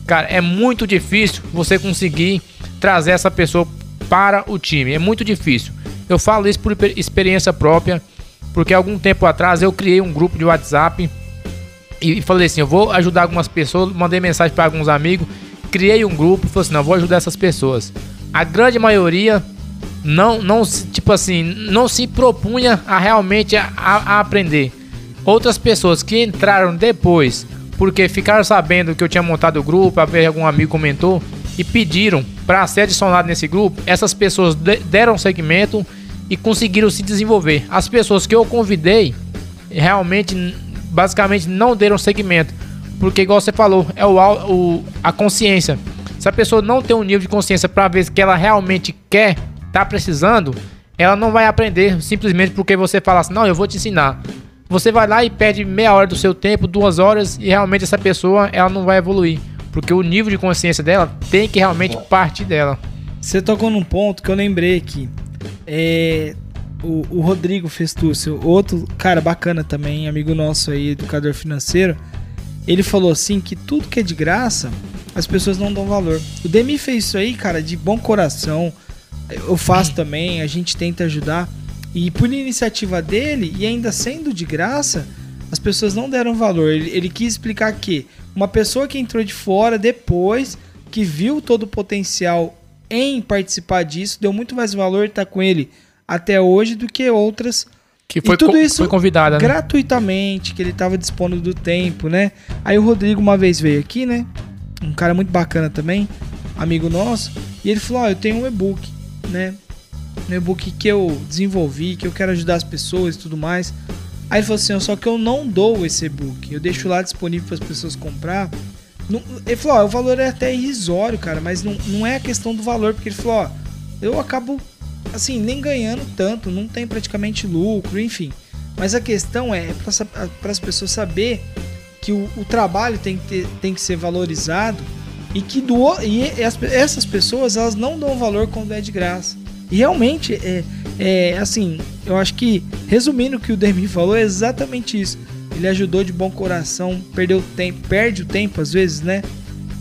cara, é muito difícil você conseguir trazer essa pessoa para o time. É muito difícil. Eu falo isso por experiência própria, porque algum tempo atrás eu criei um grupo de WhatsApp e falei assim: eu vou ajudar algumas pessoas. Mandei mensagem para alguns amigos, criei um grupo. Falei assim: não, vou ajudar essas pessoas. A grande maioria não, não tipo assim, não se propunha a realmente a, a aprender. Outras pessoas que entraram depois, porque ficaram sabendo que eu tinha montado o grupo, algum amigo comentou e pediram para ser adicionado nesse grupo, essas pessoas deram segmento e conseguiram se desenvolver. As pessoas que eu convidei realmente basicamente não deram segmento. Porque, igual você falou, é o, o, a consciência. Se a pessoa não tem um nível de consciência para ver que ela realmente quer, tá precisando, ela não vai aprender simplesmente porque você fala assim: não, eu vou te ensinar. Você vai lá e perde meia hora do seu tempo, duas horas, e realmente essa pessoa ela não vai evoluir. Porque o nível de consciência dela tem que realmente partir dela. Você tocou num ponto que eu lembrei aqui. É, o, o Rodrigo Festúcio, outro cara bacana também, amigo nosso aí, educador financeiro, ele falou assim que tudo que é de graça, as pessoas não dão valor. O Demi fez isso aí, cara, de bom coração. Eu faço também, a gente tenta ajudar. E por iniciativa dele, e ainda sendo de graça, as pessoas não deram valor. Ele, ele quis explicar que uma pessoa que entrou de fora depois, que viu todo o potencial em participar disso, deu muito mais valor estar com ele até hoje do que outras que foi, e tudo isso foi convidada, né? gratuitamente, que ele tava dispondo do tempo, né? Aí o Rodrigo uma vez veio aqui, né? Um cara muito bacana também, amigo nosso, e ele falou: Ó, eu tenho um e-book, né? Um e-book que eu desenvolvi, que eu quero ajudar as pessoas e tudo mais. Aí ele falou assim: só que eu não dou esse e-book, eu deixo lá disponível para as pessoas comprar. Ele falou: ó, o valor é até irrisório, cara, mas não, não é a questão do valor, porque ele falou: ó, eu acabo assim, nem ganhando tanto, não tem praticamente lucro, enfim. Mas a questão é para as pessoas saber que o, o trabalho tem que, ter- tem que ser valorizado e que do, e as- essas pessoas elas não dão valor quando é de graça. E realmente é, é assim, eu acho que resumindo o que o Demi falou é exatamente isso. Ele ajudou de bom coração, perdeu tempo, perde o tempo às vezes, né?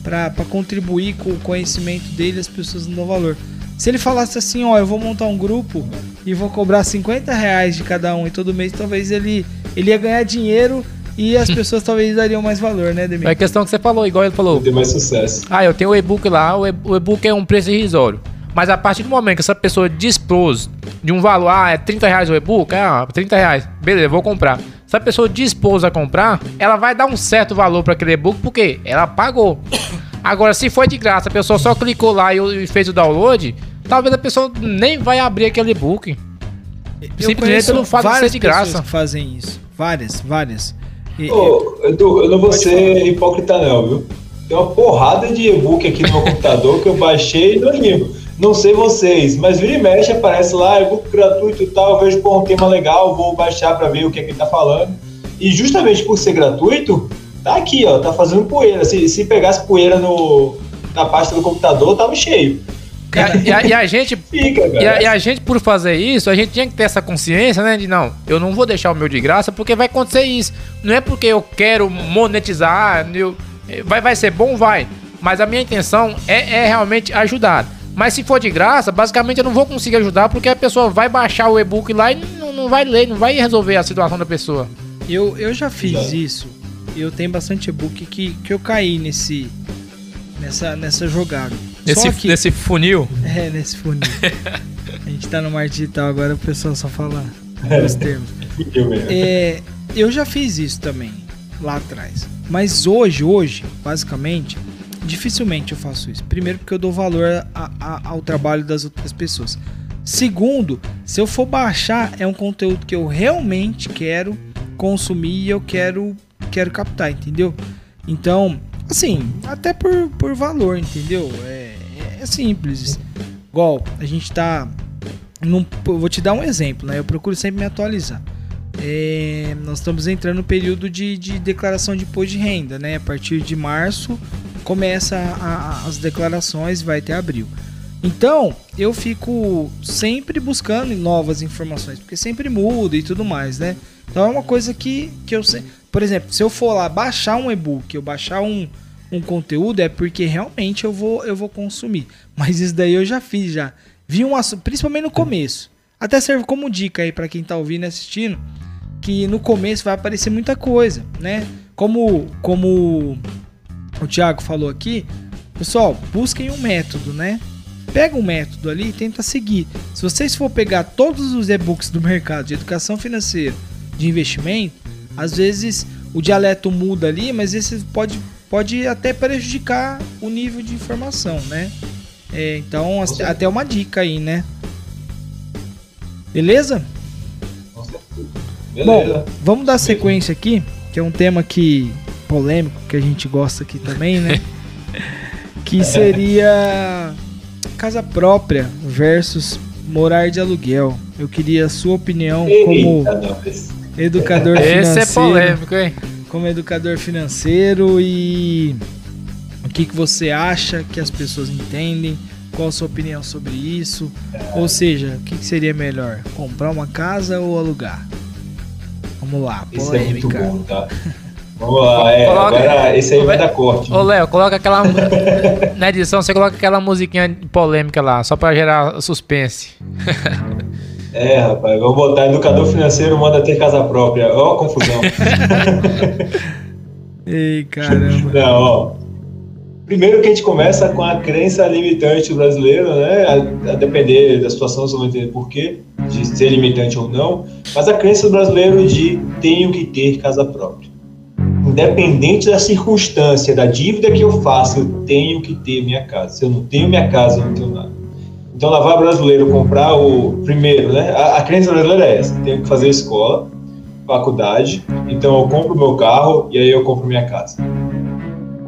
Pra pra contribuir com o conhecimento dele, as pessoas não dão valor. Se ele falasse assim, ó, eu vou montar um grupo e vou cobrar 50 reais de cada um e todo mês, talvez ele, ele ia ganhar dinheiro e as pessoas talvez dariam mais valor, né, Demi? É a questão que você falou, igual ele falou. Ter mais sucesso. Ah, eu tenho o e-book lá, o o e-book é um preço irrisório. Mas a partir do momento que essa pessoa dispôs de um valor, ah, é 30 reais o e-book? Ah, 30 reais. Beleza, vou comprar. Se a pessoa dispôs a comprar, ela vai dar um certo valor para aquele e-book, porque ela pagou. Agora, se foi de graça, a pessoa só clicou lá e, fez o download, talvez a pessoa nem vai abrir aquele e-book. Eu Simplesmente conheço pelo fato de ser de graça. fazem isso. Várias, várias. E- Ô, Edu, eu não vou ser hipócrita não, viu? Tem uma porrada de e-book aqui no meu computador que eu baixei e não ligo. Não sei vocês, mas vira e mexe, aparece lá, e-book gratuito e tal, eu vejo, pô, um tema legal, vou baixar pra ver o que é que ele tá falando. E justamente por ser gratuito, tá aqui, ó, tá fazendo poeira. Se, se pegasse poeira no, na pasta do computador, tava cheio. E a, e a- e a gente Fica, E a, e a gente, por fazer isso, a gente tinha que ter essa consciência, né? De não, eu não vou deixar o meu de graça porque vai acontecer isso. Não é porque eu quero monetizar, eu- vai, vai ser bom, vai. Mas a minha intenção é, é realmente ajudar. Mas se for de graça, basicamente eu não vou conseguir ajudar porque a pessoa vai baixar o e-book lá e não, não vai ler, não vai resolver a situação da pessoa. Eu, eu já fiz isso. Eu tenho bastante e-book que, que eu caí nesse nessa, nessa jogada. Nesse, que, nesse funil. É, nesse funil. A gente tá no mar digital agora, o pessoal só fala os termos. Mesmo. É, eu já fiz isso também, lá atrás. Mas hoje, hoje, basicamente, dificilmente eu faço isso. Primeiro porque eu dou valor a- a- ao trabalho das outras pessoas. Segundo, se eu for baixar, é um conteúdo que eu realmente quero consumir e eu quero, quero captar, entendeu? Então, assim, até por, por valor, entendeu? É, é simples. Igual, a gente tá. Num, vou te dar um exemplo, né? Eu procuro sempre me atualizar. É, nós estamos entrando no período de, de declaração de imposto de renda, né? A partir de março começa a- a- as declarações, vai até abril. Então, eu fico sempre buscando novas informações, porque sempre muda e tudo mais, né? Então é uma coisa que, que eu sei. Por exemplo, se eu for lá baixar um e-book, eu baixar um, um conteúdo, é porque realmente eu vou, eu vou consumir. Mas isso daí eu já fiz já. Vi um assunto, principalmente no começo. Até serve como dica aí para quem tá ouvindo e assistindo, que no começo vai aparecer muita coisa, né? Como como o Thiago falou aqui, pessoal, busquem um método, né? Pega um método ali e tenta seguir. Se vocês for pegar todos os e-books do mercado de educação financeira, de investimento, às vezes o dialeto muda ali, mas esse pode, pode até prejudicar o nível de informação, né? É, então, as- até uma dica aí, né? Beleza? Beleza. Bom, vamos dar sequência aqui, que é um tema que polêmico que a gente gosta aqui também, né? que seria casa própria versus morar de aluguel. Eu queria a sua opinião como Eita, nós. educador Esse é financeiro, polêmico, hein? como educador financeiro e o que, que você acha que as pessoas entendem? Qual a sua opinião sobre isso? Ou seja, o que, que seria melhor? Comprar uma casa ou alugar? Vamos lá, Esse é muito polêmica. bom, tá? Vamos lá, é, Coloca- agora esse aí vai dar corte. Ô, Léo, coloca aquela. Na edição, você coloca aquela musiquinha polêmica lá, só pra gerar suspense. É, rapaz, vamos botar educador financeiro manda ter casa própria. Ó a confusão. Ei, caramba. Não, ó. Primeiro que a gente começa com a crença limitante do brasileiro, né? A, a depender da situação, você vai entender por quê. de ser limitante ou não, mas a crença do brasileiro de tenho que ter casa própria. Independente da circunstância, da dívida que eu faço, eu tenho que ter minha casa. Se eu não tenho minha casa, eu não tenho nada. Então, lá vai o brasileiro comprar o. Primeiro, né? A, a crença brasileira é essa: tenho que fazer escola, faculdade, então eu compro meu carro e aí eu compro minha casa.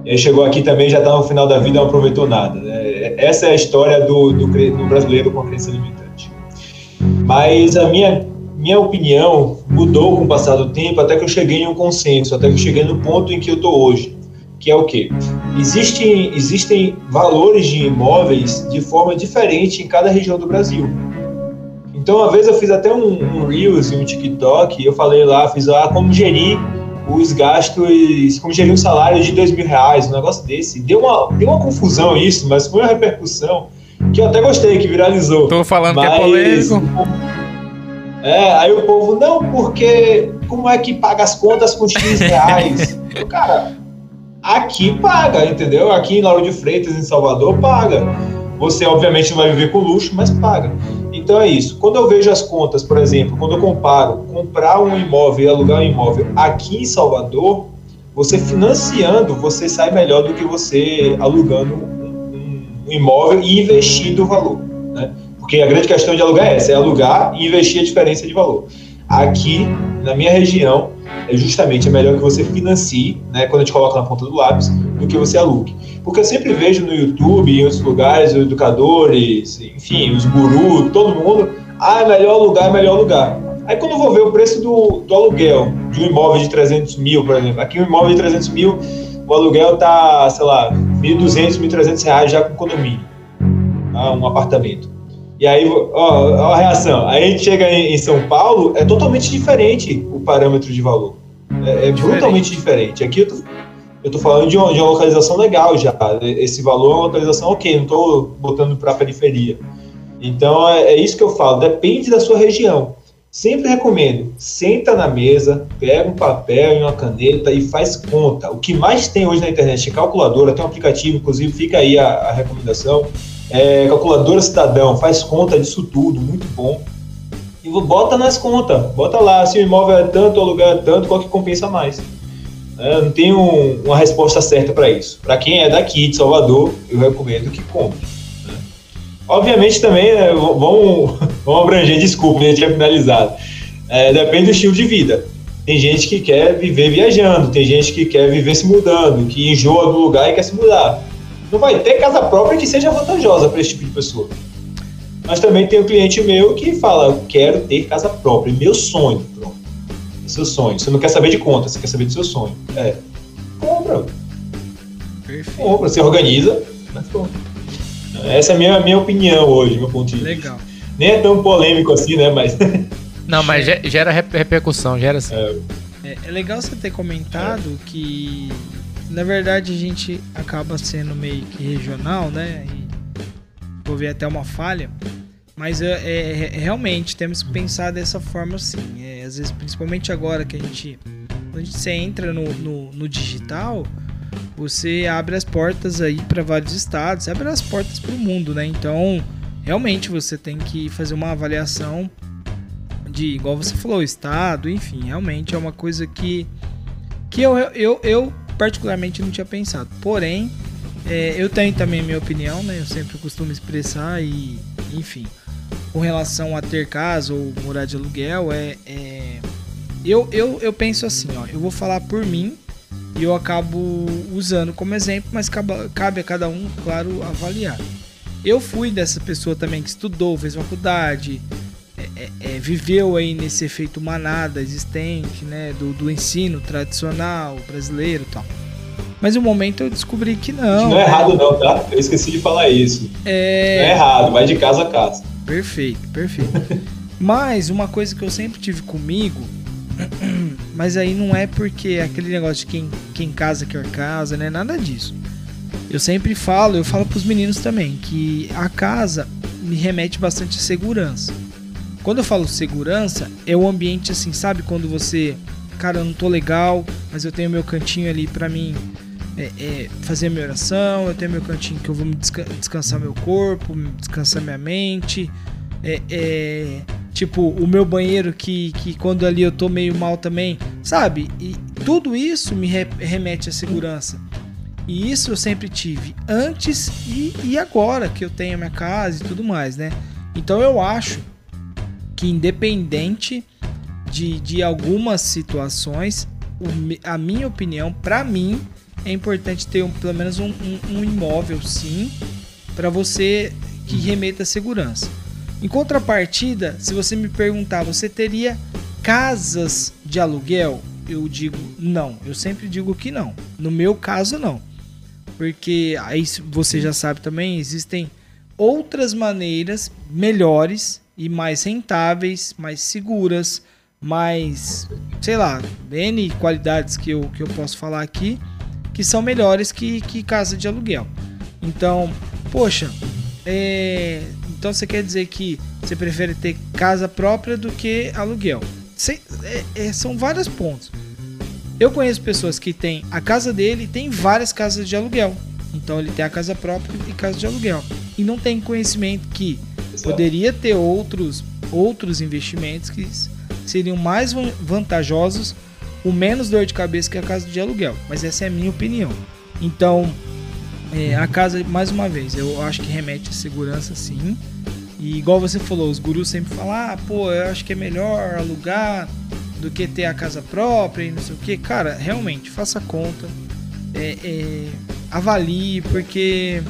E aí chegou aqui também, já está no final da vida, não aproveitou nada. Né? Essa é a história do, do, do brasileiro com a crença limitante. Mas a minha, minha opinião mudou com o passar do tempo, até que eu cheguei em um consenso, até que eu cheguei no ponto em que eu estou hoje, que é o quê? Existem, existem valores de imóveis de forma diferente em cada região do Brasil. Então, uma vez eu fiz até um, um Reels e um TikTok, eu falei lá, fiz lá como gerir os gastos, como gerir um salário de dois mil reais, um negócio desse. Deu uma, deu uma confusão isso, mas foi uma repercussão que eu até gostei, que viralizou. Tô falando mas, que é polêmico. É, aí o povo, não, porque como é que paga as contas com X reais? cara, aqui paga, entendeu? Aqui em Lauro de Freitas, em Salvador, paga. Você, obviamente, vai viver com luxo, mas paga. Então é isso. Quando eu vejo as contas, por exemplo, quando eu comparo comprar um imóvel e alugar um imóvel aqui em Salvador, você financiando, você sai melhor do que você alugando um, um imóvel e investindo o valor. Porque a grande questão de alugar é essa, é alugar e investir a diferença de valor. Aqui, na minha região, é justamente é melhor que você financie, né, quando a gente coloca na ponta do lápis, do que você alugue. Porque eu sempre vejo no YouTube, em outros lugares, os educadores, enfim, os gurus, todo mundo, ah, é melhor alugar, é melhor alugar. Aí quando eu vou ver o preço do, do aluguel de um imóvel de 300 mil, por exemplo, aqui um imóvel de 300 mil, o aluguel tá, sei lá, 1.200, 1.300 reais já com condomínio, tá? um apartamento. E aí, ó, ó, a reação. Aí a gente chega em, em, São Paulo, é totalmente diferente o parâmetro de valor. É, é brutalmente diferente. Aqui eu tô, eu tô falando de uma, de uma, localização legal já. Esse valor é uma localização ok, não tô botando para periferia. Então é, é isso que eu falo, depende da sua região. Sempre recomendo, senta na mesa, pega um papel e uma caneta e faz conta. O que mais tem hoje na internet é calculadora, tem um aplicativo, inclusive fica aí a, a recomendação é, calculadora cidadão, faz conta disso tudo, muito bom. E bota nas contas, bota lá, se o imóvel é tanto, o aluguel é tanto, qual que compensa mais. É, não tem um, uma resposta certa para isso. Para quem é daqui de Salvador, eu recomendo que compre. Né? Obviamente também, né, vamos, vamos abranger, desculpa, a gente tinha finalizado. É, depende do estilo de vida. Tem gente que quer viver viajando, tem gente que quer viver se mudando, que enjoa do lugar e quer se mudar não vai ter casa própria que seja vantajosa para esse tipo de pessoa. Mas também tem um cliente meu que fala, eu quero ter casa própria, meu sonho, pronto. É seu sonho. Você não quer saber de conta, você quer saber do seu sonho. É. Compra. Perfeito. Compra, você organiza, mas pronto. Essa é a minha, minha opinião hoje, meu ponto de vista. Legal. Nem é tão polêmico assim, né? Mas. Não, mas gera repercussão, gera assim. É. É, é legal você ter comentado é. que na verdade a gente acaba sendo meio que regional, né? E vou ver até uma falha. Mas é, é, é, realmente temos que pensar dessa forma assim. É, às vezes, principalmente agora que a gente. Quando gente entra no, no, no digital, você abre as portas aí para vários estados, abre as portas para o mundo, né? Então, realmente você tem que fazer uma avaliação de, igual você falou, estado, enfim, realmente é uma coisa que, que eu, eu, eu particularmente não tinha pensado. Porém, é, eu tenho também a minha opinião, né? Eu sempre costumo expressar e, enfim, com relação a ter casa ou morar de aluguel, é, é eu, eu, eu penso assim, ó, eu vou falar por mim e eu acabo usando como exemplo, mas cabe, cabe a cada um, claro, avaliar. Eu fui dessa pessoa também que estudou, fez faculdade, é, é, é, viveu aí nesse efeito manada existente, né, do, do ensino tradicional brasileiro tal. Mas no momento eu descobri que não. Não é errado não, tá? Eu esqueci de falar isso. É... Não é errado, vai de casa a casa. Perfeito, perfeito. mas uma coisa que eu sempre tive comigo, mas aí não é porque aquele negócio de quem, quem casa quer casa, né? Nada disso. Eu sempre falo, eu falo pros meninos também, que a casa me remete bastante a segurança. Quando eu falo segurança, é o ambiente assim, sabe? Quando você, cara, eu não tô legal, mas eu tenho meu cantinho ali para mim é, é, fazer minha oração, eu tenho meu cantinho que eu vou desca descansar meu corpo, descansar minha mente. É, é, Tipo, o meu banheiro que, que quando ali eu tô meio mal também, sabe? E tudo isso me re remete à segurança. E isso eu sempre tive antes e, e agora que eu tenho a minha casa e tudo mais, né? Então eu acho que independente de, de algumas situações, o, a minha opinião, para mim, é importante ter um, pelo menos um, um, um imóvel, sim, para você que remeta segurança. Em contrapartida, se você me perguntar, você teria casas de aluguel? Eu digo não. Eu sempre digo que não. No meu caso, não. Porque aí você já sabe também, existem outras maneiras melhores e mais rentáveis, mais seguras, mais, sei lá, N qualidades que eu, que eu posso falar aqui, que são melhores que, que casa de aluguel. Então, poxa, é, então você quer dizer que você prefere ter casa própria do que aluguel? É, é, são vários pontos. Eu conheço pessoas que têm a casa dele e tem várias casas de aluguel. Então ele tem a casa própria e casa de aluguel. E não tem conhecimento que. Poderia ter outros, outros investimentos que seriam mais vantajosos, com menos dor de cabeça que a casa de aluguel. Mas essa é a minha opinião. Então, é, a casa, mais uma vez, eu acho que remete à segurança sim. E igual você falou, os gurus sempre falam, ah, pô, eu acho que é melhor alugar do que ter a casa própria e não sei o que. Cara, realmente, faça conta. É, é, avalie, porque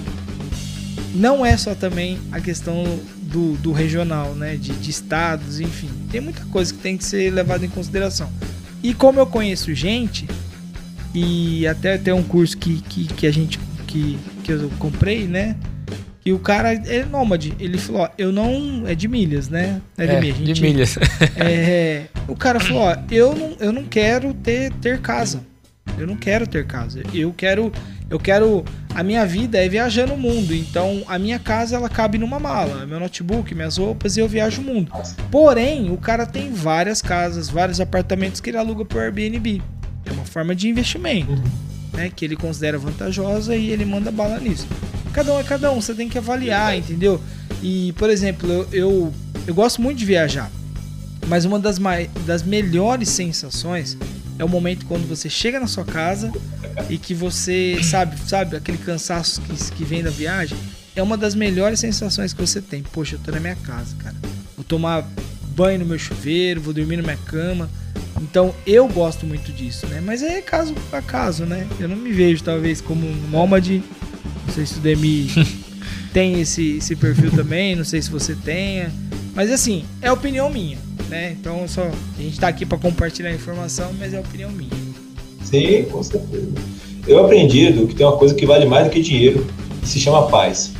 não é só também a questão do, do regional, né? De, de, estados, enfim. Tem muita coisa que tem que ser levada em consideração. E como eu conheço gente, e até tem um curso que, que, que a gente que, que eu comprei, né? E o cara é nômade. Ele falou, ó, eu não. É de milhas, né? É de, é, milhas. de milhas. é, o cara falou, ó, eu não, eu não quero ter, ter casa. Eu não quero ter casa. Eu quero. Eu quero. A minha vida é viajar no mundo. Então a minha casa ela cabe numa mala. Meu notebook, minhas roupas e eu viajo o mundo. Porém, o cara tem várias casas, vários apartamentos que ele aluga por Airbnb. É uma forma de investimento. Uhum. Né, que ele considera vantajosa e ele manda bala nisso. Cada um é cada um, você tem que avaliar, entendeu? E, por exemplo, eu, eu, eu gosto muito de viajar, mas uma das, mais, das melhores sensações é o momento quando você chega na sua casa e que você sabe, sabe, aquele cansaço que, que vem da viagem. É uma das melhores sensações que você tem. Poxa, eu tô na minha casa, cara. Vou tomar banho no meu chuveiro, vou dormir na minha cama. Então eu gosto muito disso, né? Mas é caso a caso, né? Eu não me vejo talvez como um nômade não sei se o Demi tem esse, esse perfil também, não sei se você tenha. Mas assim, é opinião minha, né? Então só a gente tá aqui para compartilhar a informação, mas é opinião minha. Sim, com certeza. Eu aprendi que tem uma coisa que vale mais do que dinheiro, que se chama paz.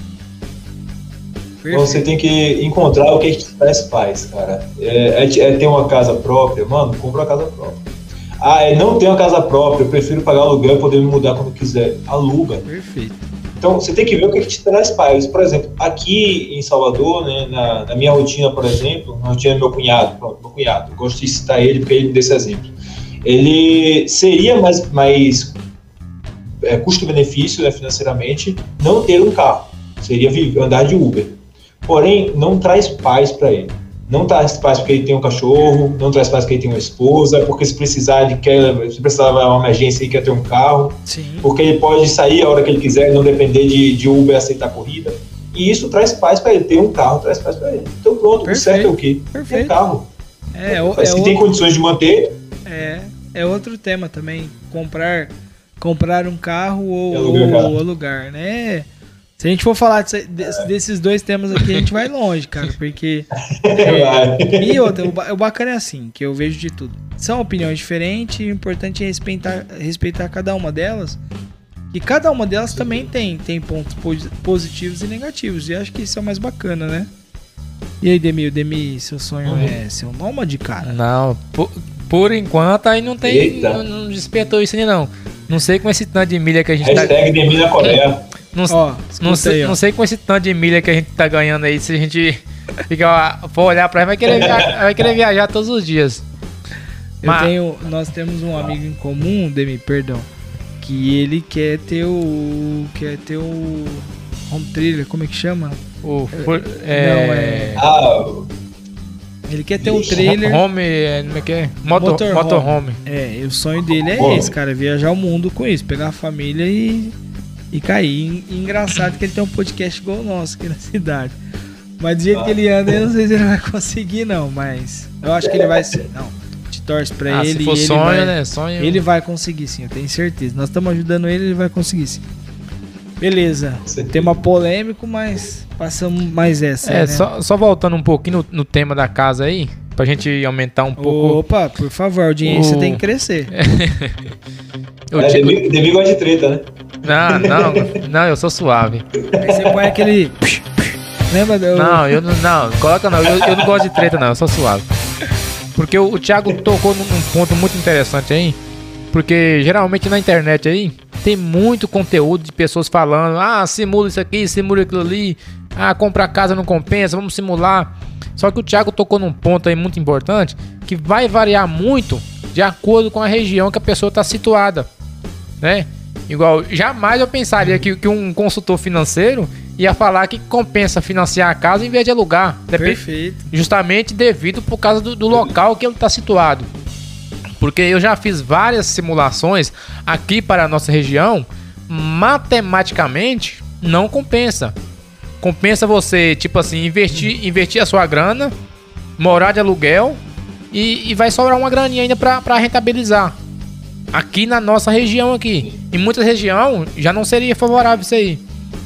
Então você tem que encontrar o que te traz paz, cara. É, é, é, ter uma casa própria, mano, compra uma casa própria. Ah, é não ter uma casa própria, eu prefiro pagar aluguel e poder me mudar quando quiser. Aluga. Perfeito. Então, você tem que ver o que, que te traz paz. Por exemplo, aqui em Salvador, né, na, na, minha rotina, por exemplo, na rotina do meu cunhado, pronto, meu cunhado, gosto de citar ele porque ele me deu esse exemplo. Ele seria mais, mais é, custo-benefício né, financeiramente não ter um carro, seria andar de Uber. Porém, não traz paz para ele não traz paz porque ele tem um cachorro, não traz paz porque ele tem uma esposa, porque se precisar ele quer, se precisar uma emergência ele quer ter um carro, Sim. porque ele pode sair a hora que ele quiser, não depender de, de Uber aceitar corrida. E isso traz paz para ele, ter um carro traz paz para ele. Então pronto, Perfeito. o certo é o quê? Perfeito. Um carro. É, é, Mas é que outro... tem condições de manter. É, é outro tema também, comprar comprar um carro ou, alugar, ou alugar, né? Se a gente for falar desse, desses dois temas aqui, a gente vai longe, cara, porque. É, e outra, o bacana é assim, que eu vejo de tudo. São opiniões diferentes e o importante é respeitar, respeitar cada uma delas. E cada uma delas também tem, tem pontos positivos e negativos. E acho que isso é o mais bacana, né? E aí, Demi, Demi, seu sonho uhum. é ser um nômade, cara? Não, por, por enquanto aí não tem. Não, não, despertou isso ainda não. Não sei com esse tanto de milha que a gente Hashtag tá. Hashtag Demi na Coreia. Não, ó, não, sei, aí, não sei com esse tanto de milha que a gente tá ganhando aí, se a gente fica, for olhar pra ele, vai querer, viajar, vai querer viajar todos os dias. Eu Mas... tenho, nós temos um amigo em comum, Demi, perdão, que ele quer ter o. quer ter o. Home trailer, como é que chama? O. For, é... Não, é. Ah, Ele quer ter um trailer. Home, é, como é que é? Motor, Motorhome. motorhome. É, e o sonho dele é Bom. esse, cara, viajar o mundo com isso, pegar a família e, e cair. E engraçado que ele tem um podcast igual o nosso aqui na cidade. Mas do jeito que ele anda, eu não sei se ele vai conseguir, não. Mas eu acho que ele vai ser. Não, te torce pra Ah, ele. se for e ele sonho, vai, né? Sonho. Ele vai conseguir sim, eu tenho certeza. Nós estamos ajudando ele, ele vai conseguir sim. Beleza. Tema polêmico, mas passamos mais essa. É, né? só, só voltando um pouquinho no, no tema da casa aí, pra gente aumentar um pouco. Opa, por favor, a audiência o- tem que crescer. o É, Demi gosta de treta, né? Não, não, não, eu sou suave. Aí você põe aquele. Lembra do. Não, eu não, não, coloca não, eu, eu não gosto de treta não, eu sou suave. Porque o, o Thiago tocou num, num ponto muito interessante aí, porque geralmente na internet aí tem muito conteúdo de pessoas falando, ah, simula isso aqui, simula aquilo ali, ah, comprar casa não compensa, vamos simular. Só que o Thiago tocou num ponto aí muito importante, que vai variar muito de acordo com a região que a pessoa está situada, né? Igual, jamais eu pensaria que, que um consultor financeiro ia falar que compensa financiar a casa em vez de alugar. Depe- Perfeito. justamente devido por causa do, do local que ele está situado. Porque eu já fiz várias simulações aqui para a nossa região, matematicamente não compensa. Compensa você, tipo assim, investir, investir a sua grana, morar de aluguel e, e vai sobrar uma graninha ainda para rentabilizar. Aqui na nossa região aqui. Em muitas regiões já não seria favorável isso aí.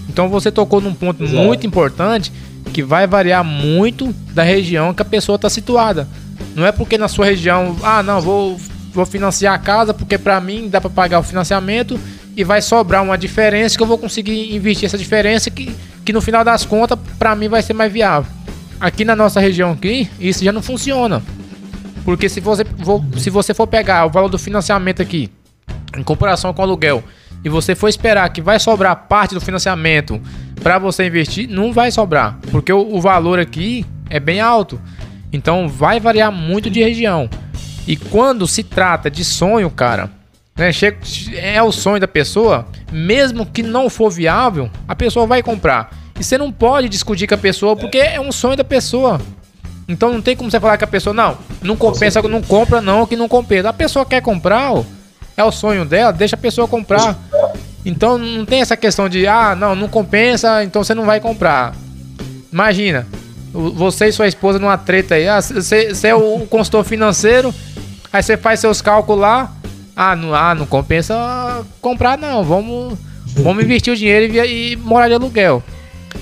Então você tocou num ponto Exato. muito importante que vai variar muito da região que a pessoa está situada. Não é porque na sua região, ah, não, vou, vou financiar a casa porque para mim dá para pagar o financiamento e vai sobrar uma diferença que eu vou conseguir investir essa diferença que, que no final das contas para mim vai ser mais viável. Aqui na nossa região aqui, isso já não funciona. Porque se você, for- se você for pegar o valor do financiamento aqui, em comparação com o aluguel, e você for esperar que vai sobrar parte do financiamento para você investir, não vai sobrar. Porque o, o valor aqui é bem alto. Então vai variar muito de região. E quando se trata de sonho, cara, né, chega- é o sonho da pessoa, mesmo que não for viável, a pessoa vai comprar. E você não pode discutir com a pessoa porque é um sonho da pessoa. Então não tem como você falar com a pessoa, não, não compensa, não compra não, que não compensa. A pessoa quer comprar, é o sonho dela, deixa a pessoa comprar. Então não tem essa questão de, ah, não, não compensa, então você não vai comprar. Imagina, você e sua esposa numa treta aí, ah, você, você é o consultor financeiro, aí você faz seus cálculos lá, ah, não, ah, não compensa comprar não, vamos, vamos investir o dinheiro e, e morar de aluguel.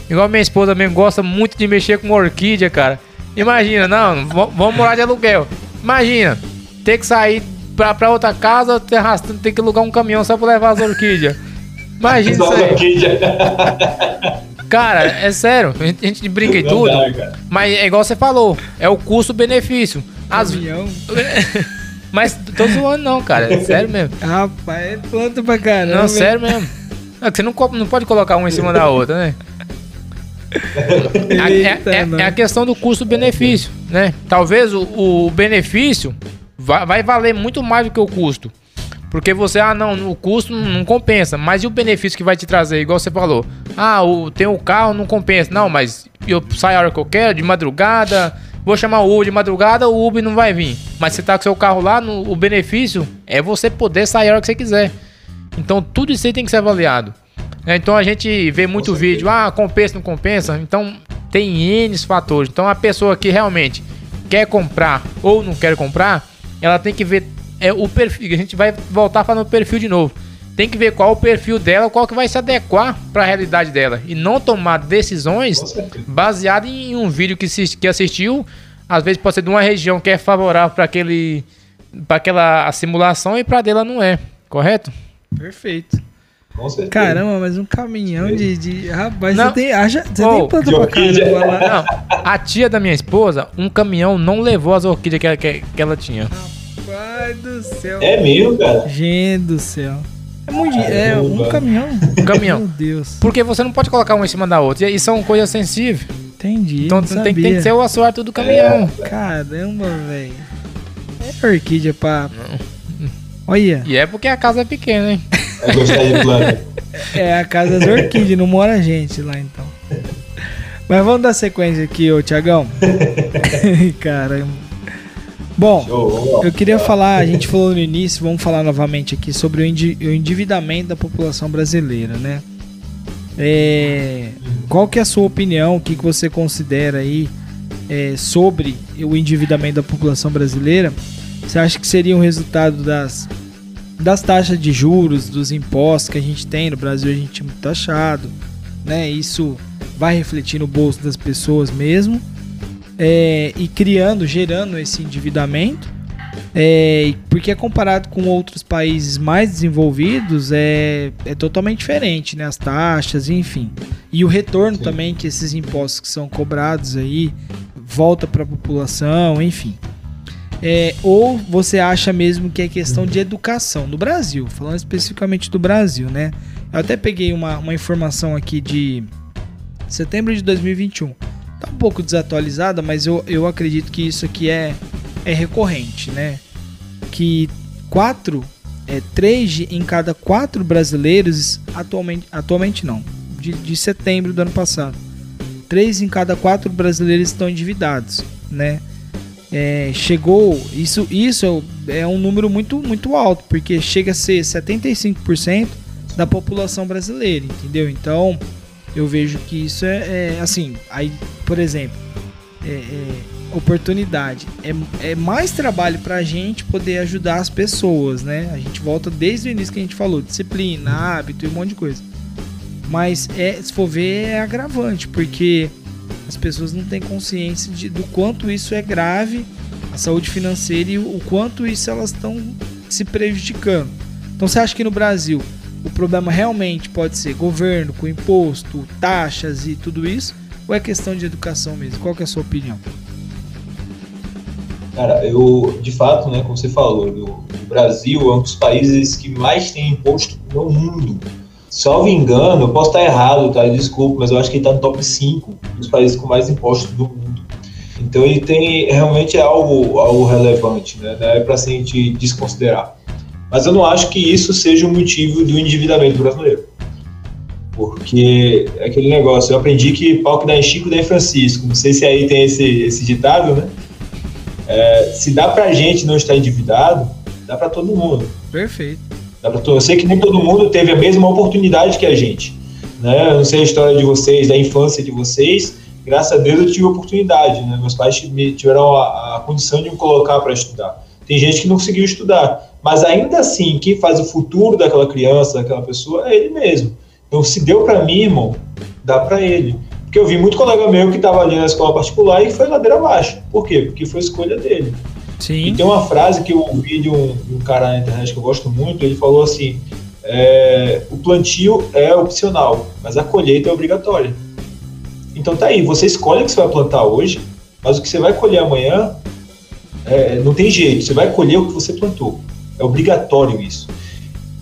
Igual minha esposa mesmo gosta muito de mexer com orquídea, cara. Imagina, não, vamos morar de aluguel. Imagina, ter que sair pra, pra outra casa, ter, arrastando, ter que alugar um caminhão só pra levar as orquídeas. Imagina isso Só aí. Cara, é sério, a gente, a gente brinca e Não tudo, dá, mas é igual você falou, é o custo-benefício. As... Caminhão. mas tô zoando não, cara, é sério mesmo. Rapaz, é planta pra caramba. Não, sério mesmo. Que você não, não pode colocar uma em cima da outra, né? Eita, é, é- é a questão do custo-benefício, né? Talvez o, o benefício vai, vai valer muito mais do que o custo. Porque você, ah, não, o custo não não compensa. Mas e o benefício que vai te trazer? Igual você falou. Ah, o, tem o carro, não compensa. Não, mas eu saio a hora que eu quero, de madrugada. Vou chamar o Uber de madrugada, o Uber não vai vir. Mas você tá com seu carro lá, no, o benefício é você poder sair a hora que você quiser. Então tudo isso aí tem que ser avaliado. né? Então a gente vê muito vídeo, ah, compensa, não compensa. Então tem N fatores. Então a pessoa que realmente quer comprar ou não quer comprar, ela tem que ver é, o perfil. A gente vai voltar falando do perfil de novo. Tem que ver qual o perfil dela, qual que vai se adequar para a realidade dela. E não tomar decisões baseado em um vídeo que, assis- que assistiu. Às vezes pode ser de uma região que é favorável para aquele para aquela simulação e para dela não é, correto? Perfeito. Com certeza. Caramba, mas um caminhão de. de... Rapaz, Não. você tem. Haja, você Oh, tem planta de pra orquídea. caramba lá. Não, a tia da minha esposa, um caminhão não levou as orquídeas que, ela- que, que ela tinha. Rapaz do céu. É mesmo, cara. Gente do céu. É muito. É um caminhão. Um caminhão. Meu Deus. Porque você não pode colocar uma em cima da outra. E são coisas sensíveis. Entendi. Então não tem, tem que ser o assoalho do caminhão. Caramba, velho. É orquídea pra. Olha, E é porque a casa é pequena, hein? Vai gostar de planta. é a casa das orquídeas, não mora gente lá então. Mas vamos dar sequência aqui, ô Tiagão. Caramba. Bom, eu queria falar, a gente falou no início, vamos falar novamente aqui sobre o endividamento da população brasileira, né? É, qual que é a sua opinião, o que, que você considera aí é, sobre o endividamento da população brasileira? Você acha que seria um resultado das, das taxas de juros, dos impostos que a gente tem no Brasil, a gente é muito taxado, né? Isso vai refletir no bolso das pessoas mesmo é, e criando, gerando esse endividamento, é, porque comparado com outros países mais desenvolvidos é, é totalmente diferente, né? As taxas, enfim. E o retorno Sim. também que esses impostos que são cobrados aí volta para a população, enfim. É, ou você acha mesmo que é questão de educação no Brasil, falando especificamente do Brasil, né? Eu até peguei uma, uma informação aqui de setembro de 2021 tá um pouco desatualizada, mas eu, eu acredito que isso aqui é, é recorrente, né? Que quatro, é, três em cada quatro brasileiros, atualmente, atualmente não, de, de setembro do ano passado, três em cada quatro brasileiros estão endividados, né? É, chegou, isso, isso é um número muito, muito alto, porque chega a ser 75% da população brasileira, entendeu? Então, eu vejo que isso é, é assim, aí, por exemplo, é, é, oportunidade. É, é mais trabalho para a gente poder ajudar as pessoas, né? A gente volta desde o início que a gente falou, disciplina, hábito e um monte de coisa. Mas é, se for ver, é agravante, porque as pessoas não têm consciência de, do quanto isso é grave, a saúde financeira e o quanto isso elas estão se prejudicando. Então você acha que no Brasil o problema realmente pode ser governo com imposto, taxas e tudo isso, ou é questão de educação mesmo? Qual é a sua opinião? Cara, eu, de fato, né, como você falou, o Brasil é um dos países que mais tem imposto no mundo. Salvo engano, eu posso estar errado, tá? Desculpa, mas eu acho que ele está no top 5 dos países com mais impostos do mundo. Então ele tem realmente algo, algo relevante, né? Não é para a gente desconsiderar. Mas eu não acho que isso seja o motivo do endividamento brasileiro. Porque é aquele negócio, eu aprendi que pau que dá em Chico dá em Francisco. Não sei se aí tem esse, esse ditado, né? É, se dá pra gente não estar endividado, dá para todo mundo. Perfeito. Dá pra todo, eu sei que nem todo mundo teve a mesma oportunidade que a gente. Né? Eu não sei a história de vocês, da infância de vocês. Graças a Deus eu tive a oportunidade. Né? Meus pais tiveram a, a condição de me colocar para estudar. Tem gente que não conseguiu estudar. Mas ainda assim, quem faz o futuro daquela criança, daquela pessoa, é ele mesmo. Então, se deu para mim, irmão, dá para ele. Porque eu vi muito colega meu que estava ali na escola particular e foi ladeira abaixo. Por quê? Porque foi escolha dele. Sim. E tem uma frase que eu ouvi de um, de um cara na internet que eu gosto muito, ele falou assim, é, o plantio é opcional, mas a colheita é obrigatória. Então tá aí, você escolhe o que você vai plantar hoje, mas o que você vai colher amanhã é, não tem jeito, você vai colher o que você plantou. É obrigatório isso.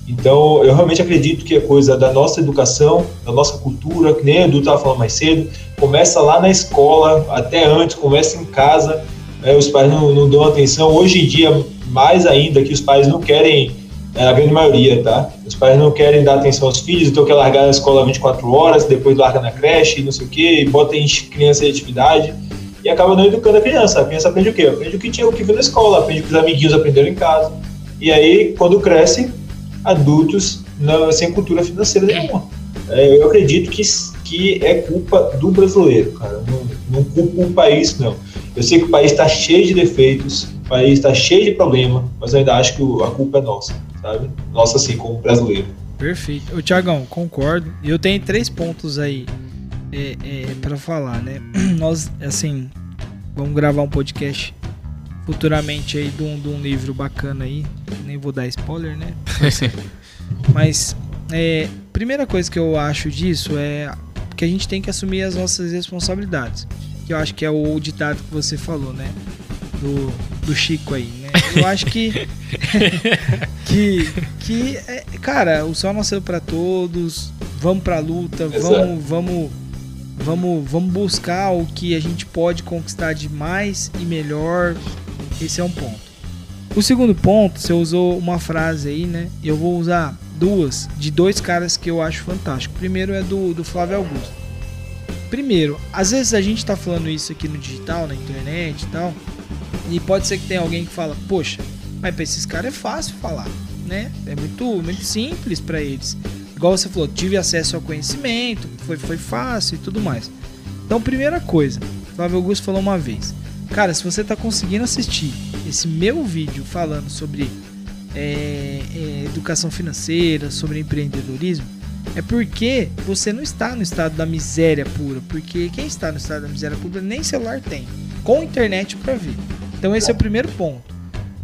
Então, eu realmente acredito que é coisa da nossa educação, da nossa cultura, que nem a Edu estava falando mais cedo, começa lá na escola, até antes, começa em casa, é, os pais não, não, dão atenção. Hoje em dia, mais ainda, que os pais não querem, é, a grande maioria, tá? Os pais não querem dar atenção aos filhos, então quer largar na escola 24 horas, depois larga na creche, não sei o quê, e bota em criança em atividade, e acaba não educando a criança. A criança aprende o quê? Aprende o que tinha o que viu na escola, aprende o que os amiguinhos aprenderam em casa. E aí, quando crescem, adultos não, sem cultura financeira nenhuma. É, eu acredito que, que é culpa do brasileiro, cara. Não, não o país, não. Eu sei que o país está cheio de defeitos, o país está cheio de problema, mas eu ainda acho que a culpa é nossa, sabe? Nossa, assim, como brasileiro. Perfeito. Tiagão, concordo. Eu tenho três pontos aí é, é, para falar, né? Nós, assim, vamos gravar um podcast futuramente aí de um, de um livro bacana aí. Nem vou dar spoiler, né? Mas, é, primeira coisa que eu acho disso é que a gente tem que assumir as nossas responsabilidades. Que eu acho que é o ditado que você falou, né? Do, do Chico aí, né? Eu acho que. que. que é, cara, o sol nasceu para todos. Vamos pra luta, vamos, vamos vamos, vamos buscar o que a gente pode conquistar de mais e melhor esse é um ponto. O segundo ponto, você usou uma frase aí, né? Eu vou usar duas de dois caras que eu acho fantástico. Primeiro é do, do Flávio Augusto. primeiro, às vezes a gente tá falando isso aqui no digital, na internet e tal, e pode ser que tenha alguém que fala, poxa, mas pra esses caras é fácil falar, né? É muito, muito simples para eles. Igual você falou, tive acesso ao conhecimento, foi, foi fácil e tudo mais. Então, primeira coisa, Flávio Augusto falou uma vez, cara, se você tá conseguindo assistir esse meu vídeo falando sobre é, é, educação financeira, sobre empreendedorismo, é porque você não está no estado da miséria pura. Porque quem está no estado da miséria pura nem celular tem, com internet para ver. Então esse é o primeiro ponto.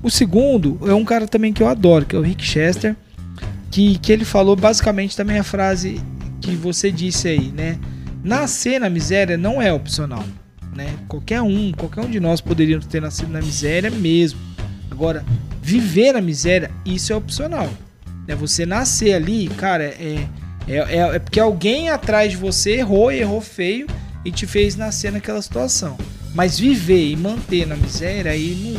O segundo é um cara também que eu adoro, que é o Rick Chester, que, que ele falou basicamente também a frase que você disse aí, né? Nascer na miséria não é opcional, né? Qualquer um, qualquer um de nós poderíamos ter nascido na miséria mesmo. Agora, viver na miséria, isso é opcional. Né? Você nascer ali, cara, é, é, é, é porque alguém atrás de você errou errou feio e te fez nascer naquela situação. Mas viver e manter na miséria aí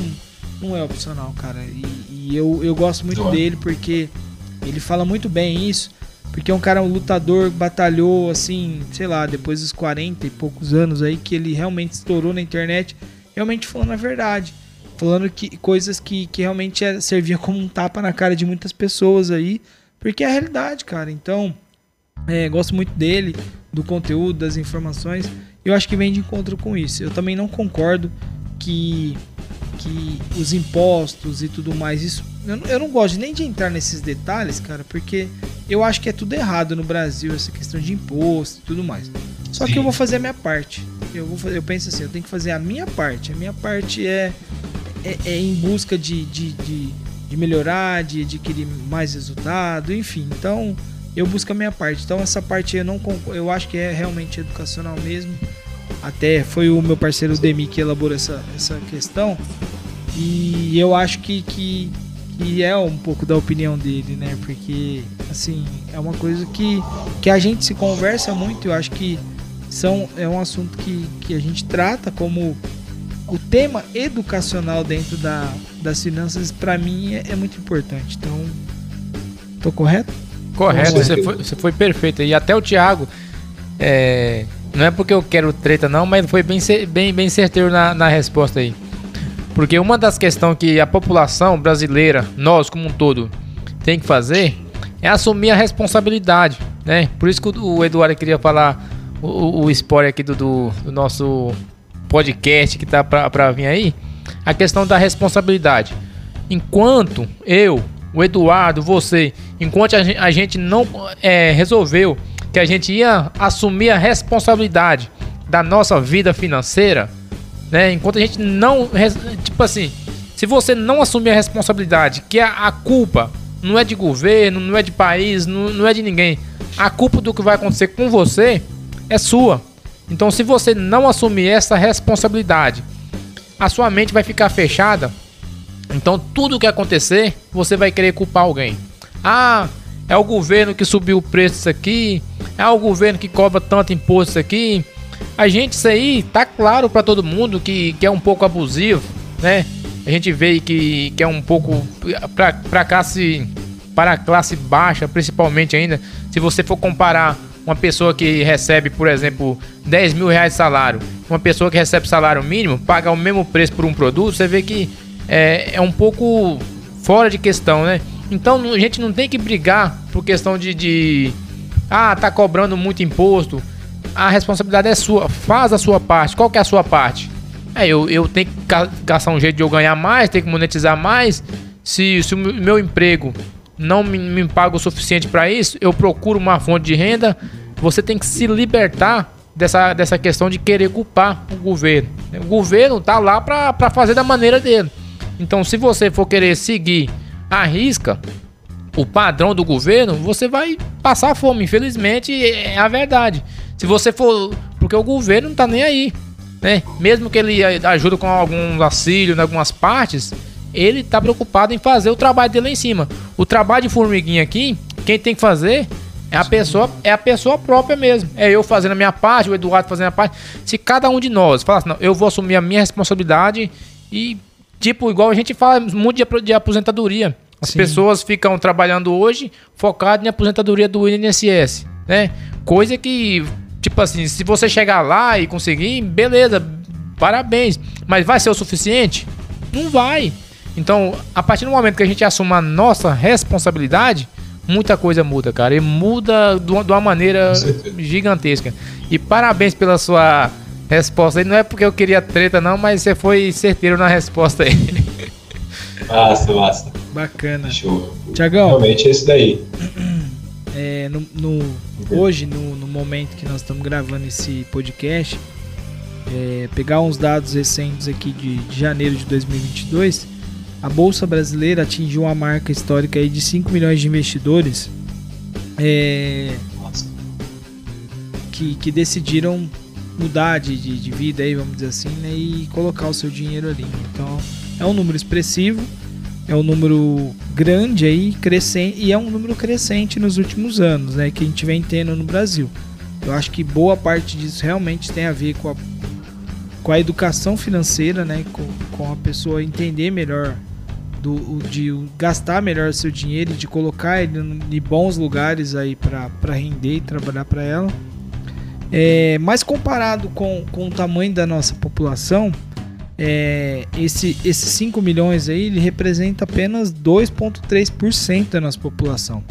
não, não é opcional, cara. E, e eu, eu gosto muito dele porque ele fala muito bem isso. Porque é um cara, um lutador, batalhou assim, sei lá, depois dos 40 e poucos anos aí, que ele realmente estourou na internet, realmente falando a verdade. Falando que coisas que, que realmente é, servia como um tapa na cara de muitas pessoas aí. Porque é a realidade, cara. Então, é, gosto muito dele, do conteúdo, das informações. Eu acho que vem de encontro com isso. Eu também não concordo que, que os impostos e tudo mais, isso. Eu, eu não gosto nem de entrar nesses detalhes, cara, porque eu acho que é tudo errado no Brasil, essa questão de imposto e tudo mais. Só Sim. que eu vou fazer a minha parte. Eu, vou fazer, eu penso assim, eu tenho que fazer a minha parte. A minha parte é, é, é em busca de, de, de, de melhorar, de adquirir mais resultado, enfim. Então, eu busco a minha parte. Então essa parte eu não eu acho que é realmente educacional mesmo. Até foi o meu parceiro Demi que elaborou essa, essa questão. E eu acho que, que, que é um pouco da opinião dele, né? Porque assim, é uma coisa que, que a gente se conversa muito, eu acho que são, é um assunto que, que a gente trata como o tema educacional dentro da, das finanças, para mim, é, é muito importante. Então, tô correto? Correto, você foi, você foi perfeito. E até o Thiago, é, não é porque eu quero treta não, mas foi bem, bem, bem certeiro na, na resposta aí. Porque uma das questões que a população brasileira, nós como um todo, tem que fazer é assumir a responsabilidade, né? Por isso que o Eduardo queria falar o, o spoiler aqui do, do, do, nosso podcast que tá pra, pra vir aí, a questão da responsabilidade. Enquanto eu, o Eduardo, você, enquanto a gente não é, resolveu que a gente ia assumir a responsabilidade da nossa vida financeira, né? Enquanto a gente não, tipo assim, se você não assumir a responsabilidade, que a, a culpa não é de governo, não é de país, não, não é de ninguém, a culpa do que vai acontecer com você é sua. Então, se você não assumir essa responsabilidade, a sua mente vai ficar fechada então, tudo que acontecer, você vai querer culpar alguém. Ah, é o governo que subiu o preço aqui, é o governo que cobra tanto imposto aqui. A gente, isso aí tá claro para todo mundo que, que é um pouco abusivo, né? A gente vê que, que é um pouco para classe para a classe baixa, principalmente ainda. Se você for comparar uma pessoa que recebe, por exemplo, 10 mil reais de salário, uma pessoa que recebe salário mínimo, paga o mesmo preço por um produto, você vê que é, é um pouco fora de questão, né? Então a gente não tem que brigar por questão de, de ah, tá cobrando muito imposto. A responsabilidade é sua. Faz a sua parte. Qual que é a sua parte? É, eu, eu tenho que caçar um jeito de eu ganhar mais, tenho que monetizar mais. Se, se o meu emprego não me, me paga o suficiente para isso, eu procuro uma fonte de renda. Você tem que se libertar dessa, dessa questão de querer culpar o governo. O governo tá lá para fazer da maneira dele. Então, se você for querer seguir a risca o padrão do governo, você vai passar fome. Infelizmente, é a verdade. Se você for. Porque o governo não tá nem aí. Né? Mesmo que ele ajude com algum auxílio em algumas partes, ele tá preocupado em fazer o trabalho dele lá em cima. O trabalho de formiguinha aqui, quem tem que fazer é a pessoa, é a pessoa própria mesmo. É eu fazendo a minha parte, o Eduardo fazendo a parte. Se cada um de nós falasse, não, eu vou assumir a minha responsabilidade e Tipo, igual a gente fala muito de, aposentadoria. As Sim. pessoas ficam trabalhando hoje focadas em aposentadoria do INSS, né? Coisa que Tipo assim, se você chegar lá e conseguir, beleza, parabéns. Mas vai ser o suficiente? Não vai. Então, a partir do momento que a gente assume a nossa responsabilidade, muita coisa muda, cara. E muda de uma maneira gigantesca. E parabéns pela sua resposta aí. Não é porque eu queria treta, não, mas você foi certeiro na resposta aí. Massa, massa. Bacana. Show. Tiagão. Realmente é isso daí. É, no, no, hoje, no, no, momento que nós estamos gravando esse podcast, é, pegar uns dados recentes aqui de, de, janeiro de 2022, a Bolsa Brasileira atingiu uma marca histórica aí de 5 milhões de investidores é, que, que decidiram mudar de, de, de, vida aí, vamos dizer assim, né, e colocar o seu dinheiro ali. Então é um número expressivo é um número grande aí, crescente, e é um número crescente nos últimos anos, né, que a gente vem tendo no Brasil. Eu acho que boa parte disso realmente tem a ver com a, com a educação financeira, né, com, com a pessoa entender melhor do, de gastar melhor seu dinheiro e de colocar ele em bons lugares aí para render e trabalhar para ela. É, mas comparado com, com o tamanho da nossa população, é, esse, esses 5 milhões aí ele representa apenas 2,3% da nossa população.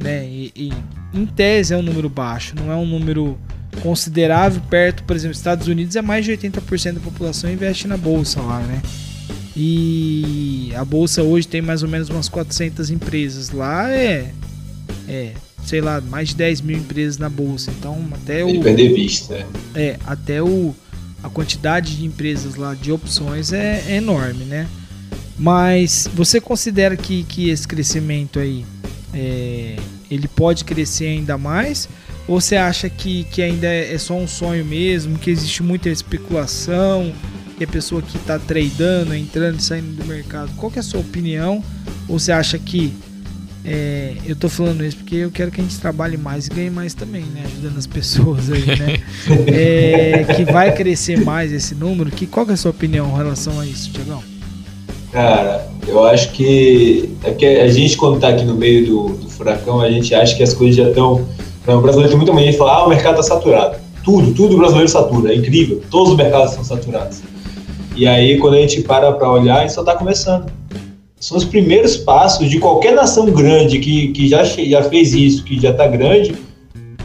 Né? E, e, em tese é um número baixo, não é um número considerável perto, por exemplo, Estados Unidos é mais de 80% da população investe na bolsa lá, né? E a bolsa hoje tem mais ou menos umas 400 empresas. Lá é, é sei lá, mais de 10 mil empresas na bolsa. Então até o. Perder vista. É, é até o a quantidade de empresas lá de opções é, é enorme, né? Mas você considera que, que esse crescimento aí é, ele pode crescer ainda mais? Ou você acha que, que ainda é só um sonho mesmo, que existe muita especulação, que a pessoa que está tradando, entrando e saindo do mercado? Qual que é a sua opinião? Ou você acha que é, eu tô falando isso porque eu quero que a gente trabalhe mais e ganhe mais também, né? Ajudando as pessoas aí, né? é, que vai crescer mais esse número. Que, qual que é a sua opinião em relação a isso, Tiagão? Cara, eu acho que é que a gente, quando tá aqui no meio do, do furacão, a gente acha que as coisas já estão. O brasileiro tem muita mania de falar, ah, o mercado tá saturado. Tudo, tudo o brasileiro satura, é incrível. Todos os mercados estão saturados. E aí, quando a gente para para olhar, a gente só tá começando são os primeiros passos de qualquer nação grande que, que já, já fez isso, que já está grande,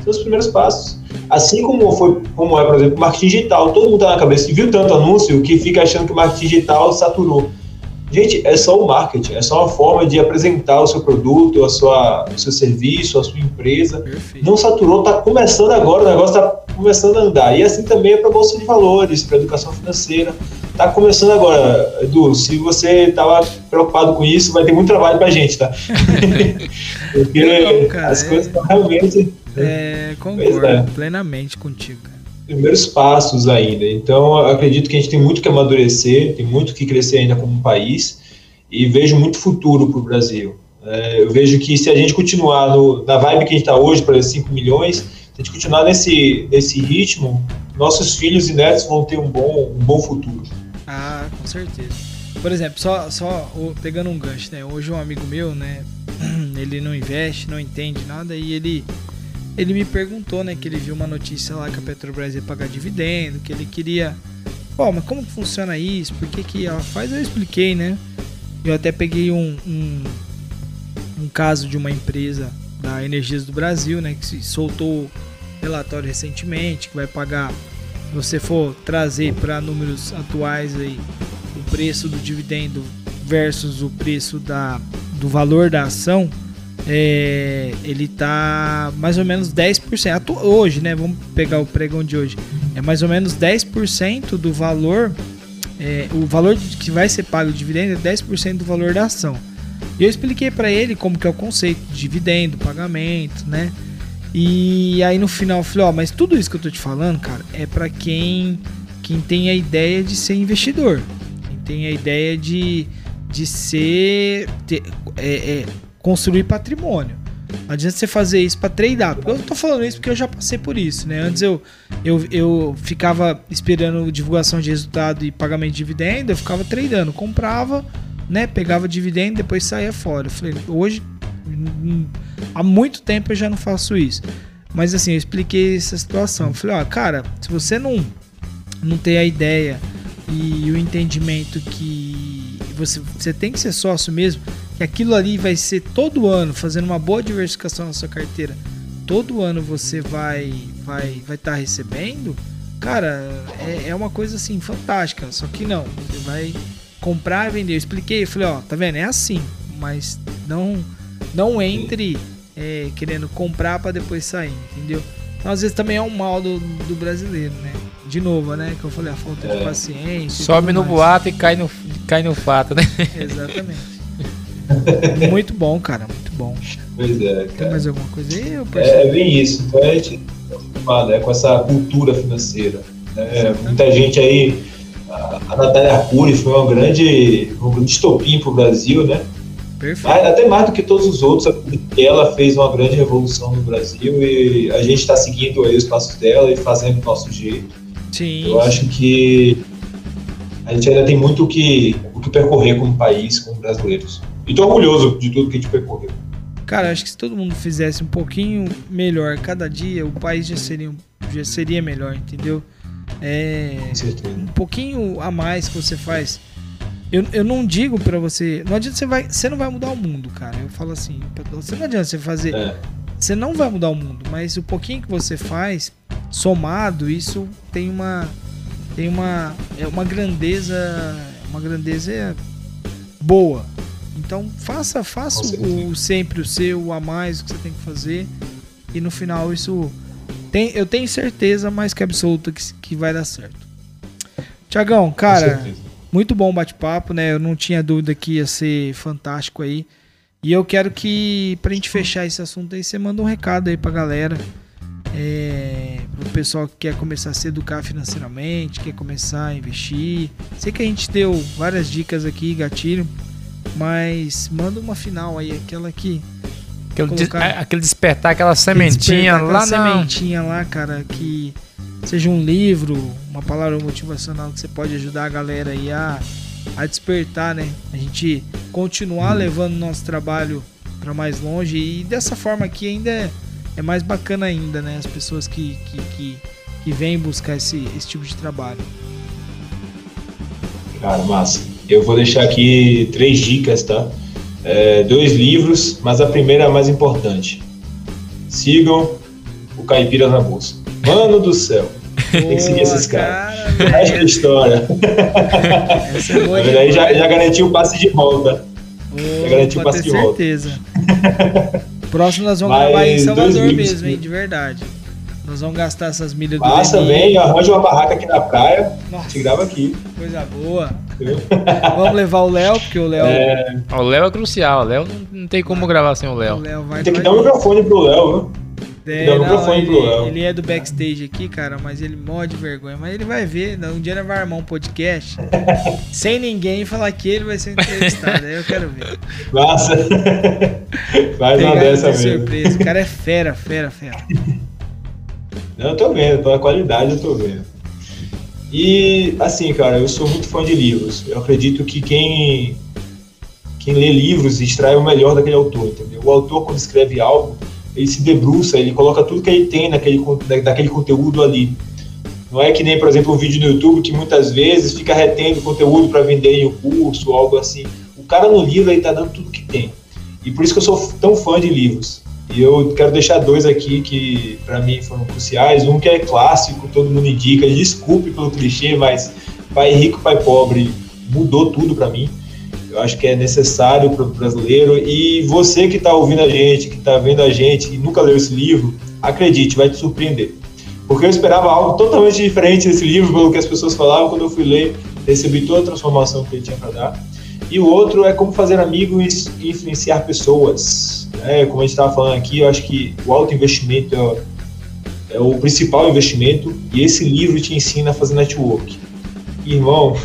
são os primeiros passos. Assim como foi, como é, por exemplo, o marketing digital, todo mundo está na cabeça, viu tanto anúncio que fica achando que o marketing digital saturou. Gente, é só o marketing, é só uma forma de apresentar o seu produto, a sua, o seu serviço, a sua empresa. Perfeito. Não saturou, está começando agora, o negócio está começando a andar. E assim também é para a Bolsa de Valores, para a educação financeira. Está começando agora, Edu. Se você estava preocupado com isso, vai ter muito trabalho para a gente, tá? Porque Não, cara, as é, coisas estão realmente. É, concordo é. plenamente contigo, cara primeiros passos ainda. Então, acredito que a gente tem muito que amadurecer, tem muito que crescer ainda como país e vejo muito futuro para o Brasil. É, eu vejo que se a gente continuar no, na vibe que a gente está hoje, para 5 milhões, se a gente continuar nesse, nesse ritmo, nossos filhos e netos vão ter um bom, um bom futuro. Certeza. Por exemplo, só, só pegando um gancho, né? Hoje um amigo meu, né? Ele não investe, não entende nada e ele ele me perguntou, né, que ele viu uma notícia lá que a Petrobras ia pagar dividendo, que ele queria. Pô, mas como funciona isso? Por que, que ela faz? Eu expliquei, né? Eu até peguei um, um, um caso de uma empresa da Energias do Brasil, né, que soltou relatório recentemente, que vai pagar, se você for trazer para números atuais aí, preço do dividendo versus o preço da, do valor da ação, é, ele tá mais ou menos 10%. Hoje, né? Vamos pegar o pregão de hoje. É mais ou menos 10% do valor. É, o valor que vai ser pago de dividendo é 10% do valor da ação. E eu expliquei para ele como que é o conceito de dividendo, pagamento, né? E aí no final eu falei, ó, mas tudo isso que eu tô te falando, cara, é para quem, quem tem a ideia de ser investidor. Tem a ideia de, de ser. Ter, é, é, construir patrimônio. Não adianta você fazer isso para treinar. Eu tô falando isso porque eu já passei por isso, né? Antes eu, eu, eu ficava esperando divulgação de resultado e pagamento de dividendo, eu ficava treinando, comprava, né? Pegava dividendo, depois saía fora. Eu falei, hoje há muito tempo eu já não faço isso. Mas assim, eu expliquei essa situação. Eu falei, ó, cara, se você não, não tem a ideia e o entendimento que você, você tem que ser sócio mesmo, que aquilo ali vai ser todo ano, fazendo uma boa diversificação na sua carteira, todo ano você vai vai vai estar tá recebendo, cara, é, é uma coisa assim fantástica. Só que não, você vai comprar e vender. Eu expliquei, eu falei, ó, tá vendo? É assim, mas não não entre é, querendo comprar para depois sair, entendeu? Então, às vezes também é um mal do, do brasileiro, né? De novo, né? Que eu falei, a falta é. de paciência. Sobe no mais. boato e cai no, cai no fato, né? Exatamente. muito bom, cara, muito bom. Pois é. Cara. Tem mais alguma coisa aí? É, é bem isso. Então a gente tá né, com essa cultura financeira. Né? Muita gente aí. A, a Natália Arcuri foi uma grande, um grande estopim para o Brasil, né? Perfeito. Até mais do que todos os outros, ela fez uma grande revolução no Brasil e a gente está seguindo aí os passos dela e fazendo do nosso jeito. Sim. Eu acho que a gente ainda tem muito o que, o que percorrer como país, como brasileiros. E tô orgulhoso de tudo que a gente percorreu. Cara, acho que se todo mundo fizesse um pouquinho melhor cada dia, o país já seria, já seria melhor, entendeu? É, um pouquinho a mais que você faz. Eu, eu não digo para você. Não adianta você vai. Você não vai mudar o mundo, cara. Eu falo assim. Você não adianta você fazer. É. Você não vai mudar o mundo, mas o pouquinho que você faz, somado, isso tem uma. Tem uma. É uma grandeza. Uma grandeza boa. Então faça, faça o, o, sempre o seu, o a mais que você tem que fazer. E no final isso. Tem, eu tenho certeza mais que absoluta que, que vai dar certo. Tiagão, cara, muito bom bate-papo, né? Eu não tinha dúvida que ia ser fantástico aí. E eu quero que, pra gente fechar esse assunto aí, você manda um recado aí pra galera. É, pro pessoal que quer começar a se educar financeiramente, quer começar a investir. Sei que a gente deu várias dicas aqui, gatilho. Mas manda uma final aí, aquela que. Aquele, colocar, aquele despertar, aquela sementinha despertar, lá aquela sementinha lá, cara, que seja um livro, uma palavra motivacional que você pode ajudar a galera aí a, a despertar, né? A gente continuar levando nosso trabalho para mais longe e dessa forma aqui ainda é, é, mais bacana ainda, né? As pessoas que, que, que, que vêm buscar esse, esse tipo de trabalho. Cara, massa. Eu vou deixar aqui três dicas, tá? É, dois livros, mas a primeira é a mais importante. Sigam o Caipira na Bolsa. Mano do céu, tem que seguir esses caras. Cara, Essa é a história. Essa é boa aí já, já garantiu o passe de volta. Oh, já garantiu o passe de volta. certeza. Próximo nós vamos mas gravar em Salvador mesmo, hein? De verdade. Nós vamos gastar essas milhas do Passa, vem, arranja uma barraca aqui na praia. Nossa, te grava aqui. Coisa boa. vamos levar o Léo, porque o Léo. É... O Léo é crucial. O Léo não, tem como gravar sem o Léo. Tem que dar um microfone pro Léo, viu? É, não, ele, ele, é do backstage aqui, cara, mas ele morre de vergonha. Mas ele vai ver, um dia ele vai armar um podcast sem ninguém e falar que ele vai ser entrevistado. Aí eu quero ver. Nossa! Faz uma dessa mesmo. surpresa. O cara é fera, fera, fera. Não, eu tô vendo, pela qualidade eu tô vendo. E, assim, cara, eu sou muito fã de livros. Eu acredito que quem, quem lê livros extrai o melhor daquele autor, entendeu? O autor, quando escreve algo, ele se debruça, ele coloca tudo que ele tem naquele, daquele conteúdo ali. Não é que nem, por exemplo, um vídeo no YouTube que muitas vezes fica retendo conteúdo para vender em um curso ou algo assim. O cara no livro, ele tá dando tudo que tem. E por isso que eu sou tão fã de livros. E eu quero deixar dois aqui que para mim foram cruciais. Um que é clássico, todo mundo indica. Desculpe pelo clichê, mas Pai Rico, Pai Pobre mudou tudo para mim. Eu acho que é necessário para o brasileiro. E você que está ouvindo a gente, que está vendo a gente e nunca leu esse livro, acredite, vai te surpreender. Porque eu esperava algo totalmente diferente desse livro, pelo que as pessoas falavam. Quando eu fui ler, recebi toda a transformação que ele tinha para dar. E o outro é como fazer amigos e influenciar pessoas. É, como a gente estava falando aqui, eu acho que o alto investimento é, é, o principal investimento e esse livro te ensina a fazer network. Irmão,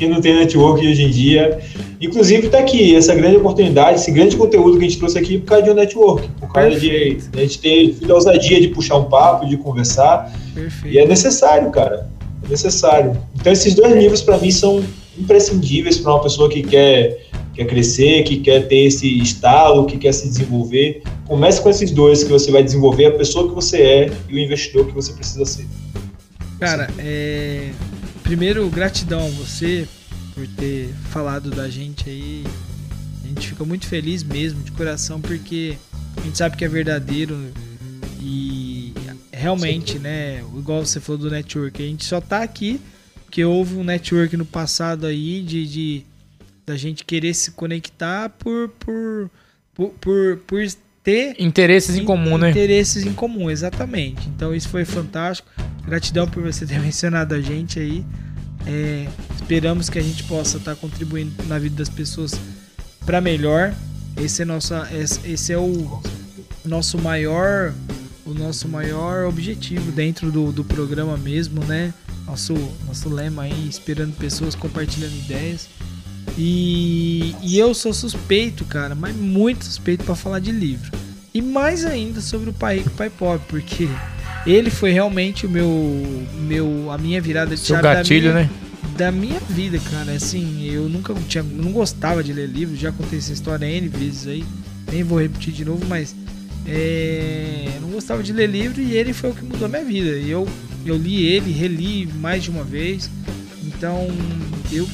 quem não tem network hoje em dia, inclusive está aqui essa grande oportunidade, esse grande conteúdo que a gente trouxe aqui por causa de um network, por causa Perfeito. de a gente ter a ousadia de puxar um papo, de conversar. Perfeito. E é necessário, cara. É necessário. Então esses dois livros para mim são imprescindíveis para uma pessoa que quer, quer crescer, que quer ter esse estalo, que quer se desenvolver, comece com esses dois que você vai desenvolver a pessoa que você é e o investidor que você precisa ser. Cara, é... primeiro, gratidão a você por ter falado da gente aí. A gente fica muito feliz mesmo, de coração, porque a gente sabe que é verdadeiro e realmente, Sim. né? Igual você falou do network, a gente só tá aqui porque houve um network no passado aí de, de da gente querer se conectar por por, por, por, por ter interesses em, em comum, né? Interesses em comum, exatamente. Então isso foi fantástico. Gratidão por você ter mencionado a gente aí. É, esperamos que a gente possa estar contribuindo na vida das pessoas para melhor. Esse é nossa, esse é o nosso maior, o nosso maior objetivo dentro do, do programa mesmo, né? Nosso, nosso lema aí, esperando pessoas compartilhando ideias. E, e eu sou suspeito, cara, mas muito suspeito para falar de livro. E mais ainda sobre o Pai Rico, Pai Pobre, porque ele foi realmente o meu, meu a minha virada de chave gatilho, da minha, né? Da minha vida, cara. Assim, eu nunca tinha, não gostava de ler livros, já contei essa história N vezes aí. Nem vou repetir de novo, mas é, não gostava de ler livro e ele foi o que mudou a minha vida. E eu, eu li ele, reli mais de uma vez. Então, eu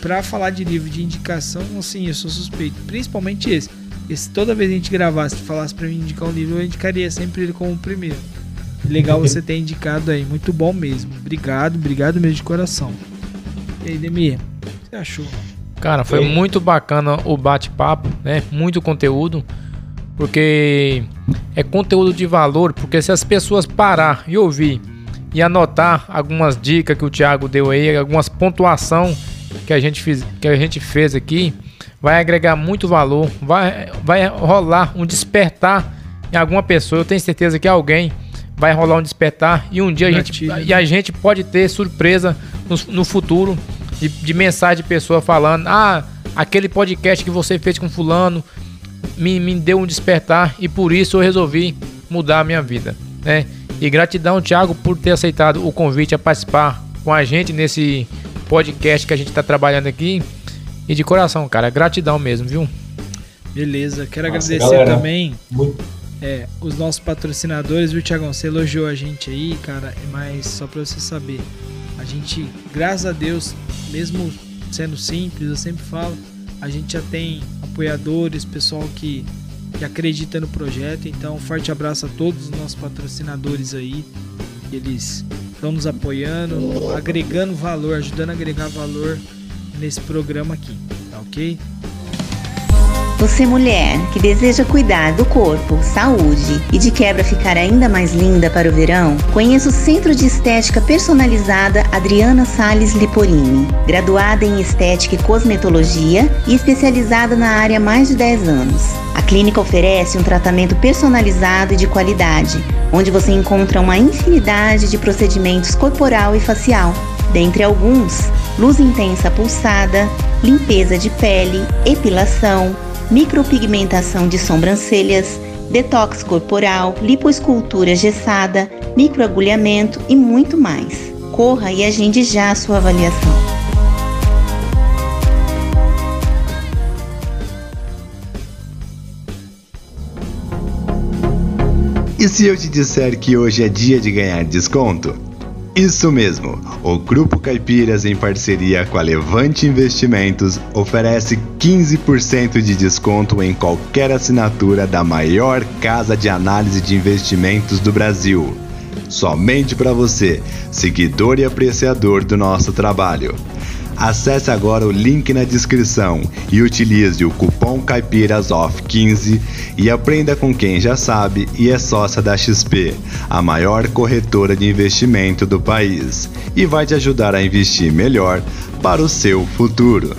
para falar de livro de indicação, assim, eu sou suspeito, principalmente esse. Esse toda vez que a gente gravasse, falasse para mim indicar um livro, eu indicaria sempre ele como o primeiro. Legal você ter indicado aí, muito bom mesmo. Obrigado, obrigado mesmo de coração. E aí, Demir, o que você achou? Cara, foi muito bacana o bate-papo, né? Muito conteúdo porque é conteúdo de valor, porque se as pessoas parar e ouvir e anotar algumas dicas que o Thiago deu aí, algumas pontuação que a gente fez, que a gente fez aqui, vai agregar muito valor, vai, vai rolar um despertar em alguma pessoa. Eu tenho certeza que alguém vai rolar um despertar e um dia a gente, e a gente pode ter surpresa no, no futuro de, de mensagem de pessoa falando: Ah, aquele podcast que você fez com Fulano me, me deu um despertar e por isso eu resolvi mudar a minha vida, né? E gratidão, Thiago, por ter aceitado o convite a participar com a gente nesse podcast que a gente está trabalhando aqui. E de coração, cara, gratidão mesmo, viu? Beleza, quero Nossa, agradecer galera, também é, os nossos patrocinadores, viu, Thiagão? Você elogiou a gente aí, cara, mas só para você saber, a gente, graças a Deus, mesmo sendo simples, eu sempre falo, a gente já tem apoiadores, pessoal que, que acredita no projeto. Então, um forte abraço a todos os nossos patrocinadores aí. Eles estão nos apoiando, agregando valor, ajudando a agregar valor nesse programa aqui, tá ok? Você, mulher, que deseja cuidar do corpo, saúde e de quebra ficar ainda mais linda para o verão, conheça o Centro de Estética Personalizada Adriana Sales Liporini. Graduada em Estética e Cosmetologia e especializada na área há mais de 10 anos. A clínica oferece um tratamento personalizado e de qualidade, onde você encontra uma infinidade de procedimentos corporal e facial. Dentre alguns, luz intensa pulsada, limpeza de pele, epilação, micropigmentação de sobrancelhas, detox corporal, lipoescultura gessada, microagulhamento e muito mais. Corra e agende já a sua avaliação. E se eu te disser que hoje é dia de ganhar desconto? Isso mesmo! O Grupo Caipiras, em parceria com a Levante Investimentos, oferece 15% de desconto em qualquer assinatura da maior casa de análise de investimentos do Brasil. Somente para você, seguidor e apreciador do nosso trabalho. Acesse agora o link na descrição e utilize o cupom CaipirasOff15 e aprenda com quem já sabe e é sócia da XP, a maior corretora de investimento do país, e vai te ajudar a investir melhor para o seu futuro.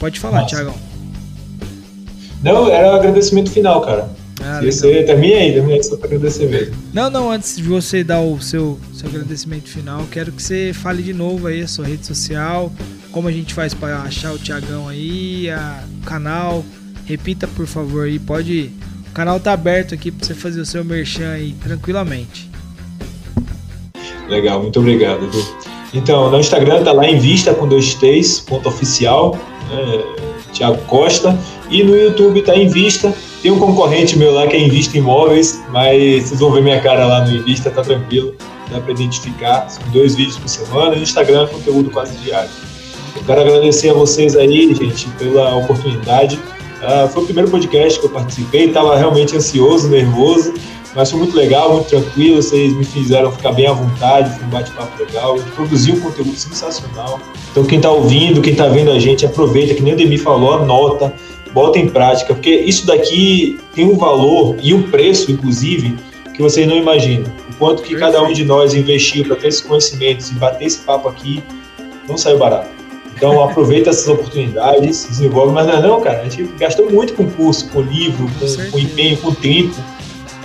Pode falar, Tiagão. Não, era o agradecimento final, cara. Ah, você termina aí, termina aí só para agradecer mesmo. Não, não, antes de você dar o seu, seu agradecimento final, quero que você fale de novo aí a sua rede social, como a gente faz para achar o Tiagão aí, a, o canal. Repita, por favor, aí, pode O canal tá aberto aqui pra você fazer o seu merchan aí tranquilamente. Legal, muito obrigado, Edu. Então, no Instagram tá lá em vista com dois T's, ponto oficial, né, Thiago Costa. E no YouTube tá em vista. Tem um concorrente meu lá que é Invista Imóveis, mas vocês vão ver minha cara lá no Invista, tá tranquilo. Dá para identificar. São dois vídeos por semana. No Instagram, conteúdo quase diário. Eu quero agradecer a vocês aí, gente, pela oportunidade. Uh, foi o primeiro podcast que eu participei, estava realmente ansioso, nervoso, mas foi muito legal, muito tranquilo. Vocês me fizeram ficar bem à vontade, foi um bate-papo legal. A gente produziu um conteúdo sensacional. Então, quem está ouvindo, quem está vendo a gente, aproveita, que nem o Demi falou, anota, bota em prática, porque isso daqui tem um valor e um preço, inclusive, que vocês não imaginam. O quanto que cada um de nós investiu para ter esses conhecimentos e bater esse papo aqui, não saiu barato. Então aproveita essas oportunidades, desenvolve, mas não é não, cara. A gente gastou muito com curso, com livro, com, com empenho, com tempo.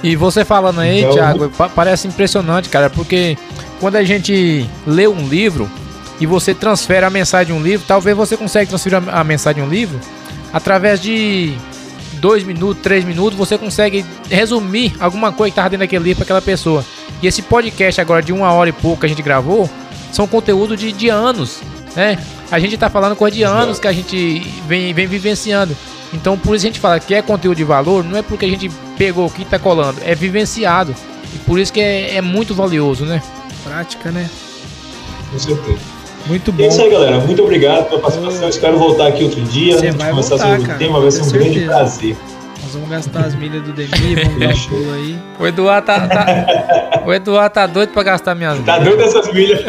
E você falando aí, então, Thiago, parece impressionante, cara, porque quando a gente lê um livro e você transfere a mensagem de um livro, talvez você consiga transferir a mensagem de um livro através de dois minutos, três minutos, você consegue resumir alguma coisa que estava dentro daquele livro para aquela pessoa. E esse podcast agora de uma hora e pouco que a gente gravou, são conteúdo de, de anos, né? A gente tá falando coisa de anos que a gente vem, vem vivenciando. Então por isso a gente fala que é conteúdo de valor, não é porque a gente pegou aqui e tá colando, é vivenciado. E por isso que é, é muito valioso, né? Prática, né? Com certeza. Muito bom. É isso aí, galera. Muito obrigado pela participação. Espero voltar aqui outro dia. Você vai começar voltar, sobre o tema, vai ser um certeza. grande prazer. Nós vamos gastar as milhas do Demi, vamos dar um pulo aí. O Eduardo tá, tá, o Eduardo tá doido pra gastar minhas milhas. Tá doido essas milhas.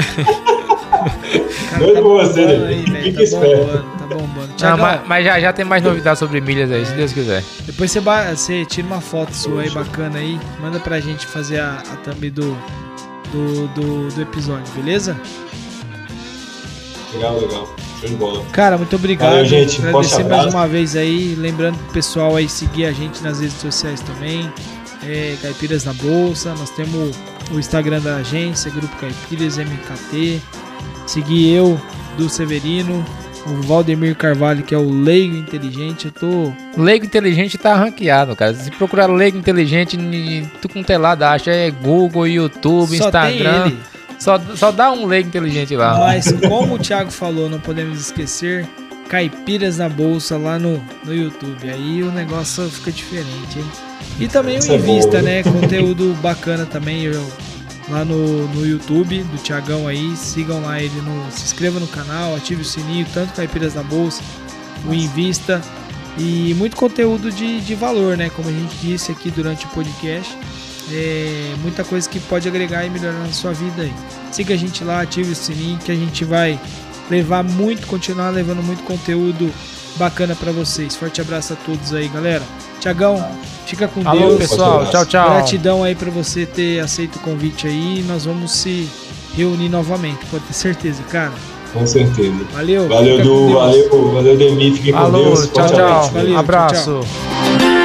Doido tá com você, né? Fica tá bombando, tá. Não, mas, mas, já, já tem mais novidades sobre milhas aí, se Deus quiser. Depois você, você tira uma foto sua aí bacana aí, manda pra gente fazer a, a thumb do, do, do, do episódio, beleza? Legal, legal. Show de bola. Cara, muito obrigado. Valeu, gente. Agradecer mais uma vez aí. Lembrando pro pessoal aí seguir a gente nas redes sociais também. É, Caipiras na Bolsa. Nós temos o Instagram da agência, Grupo Caipiras MKT. Seguir eu, do Severino, o Valdemir Carvalho, que é o Leigo Inteligente. Eu tô. Leigo Inteligente tá ranqueado, cara. Se procurar Leigo Inteligente, tu com telada acha é Google, YouTube, Só Instagram. Só, só dá um Leigo Inteligente lá. Mas como o Thiago falou, não podemos esquecer. Caipiras na bolsa lá no, no YouTube. Aí o negócio fica diferente, hein? E também o é Invista, né? Conteúdo bacana também. Eu lá no, no YouTube do Tiagão aí. Sigam lá ele, no, se inscreva no canal, ative o sininho, tanto Caipiras na Bolsa, o Invista e muito conteúdo de, de valor, né? Como a gente disse aqui durante o podcast. É, muita coisa que pode agregar e melhorar na sua vida aí. Siga a gente lá, ative o sininho que a gente vai levar muito, continuar levando muito conteúdo bacana para vocês. Forte abraço a todos aí, galera. Tiagão, fica com Alô, Deus. pessoal. Tchau, tchau. Gratidão aí para você ter aceito o convite aí. Nós vamos se reunir novamente, pode ter certeza, cara. Com certeza. Valeu. Valeu, Du. Valeu, valeu, Demi. Fiquem com Deus. Tchau, tchau. Valeu, Abraço. Tchau, tchau.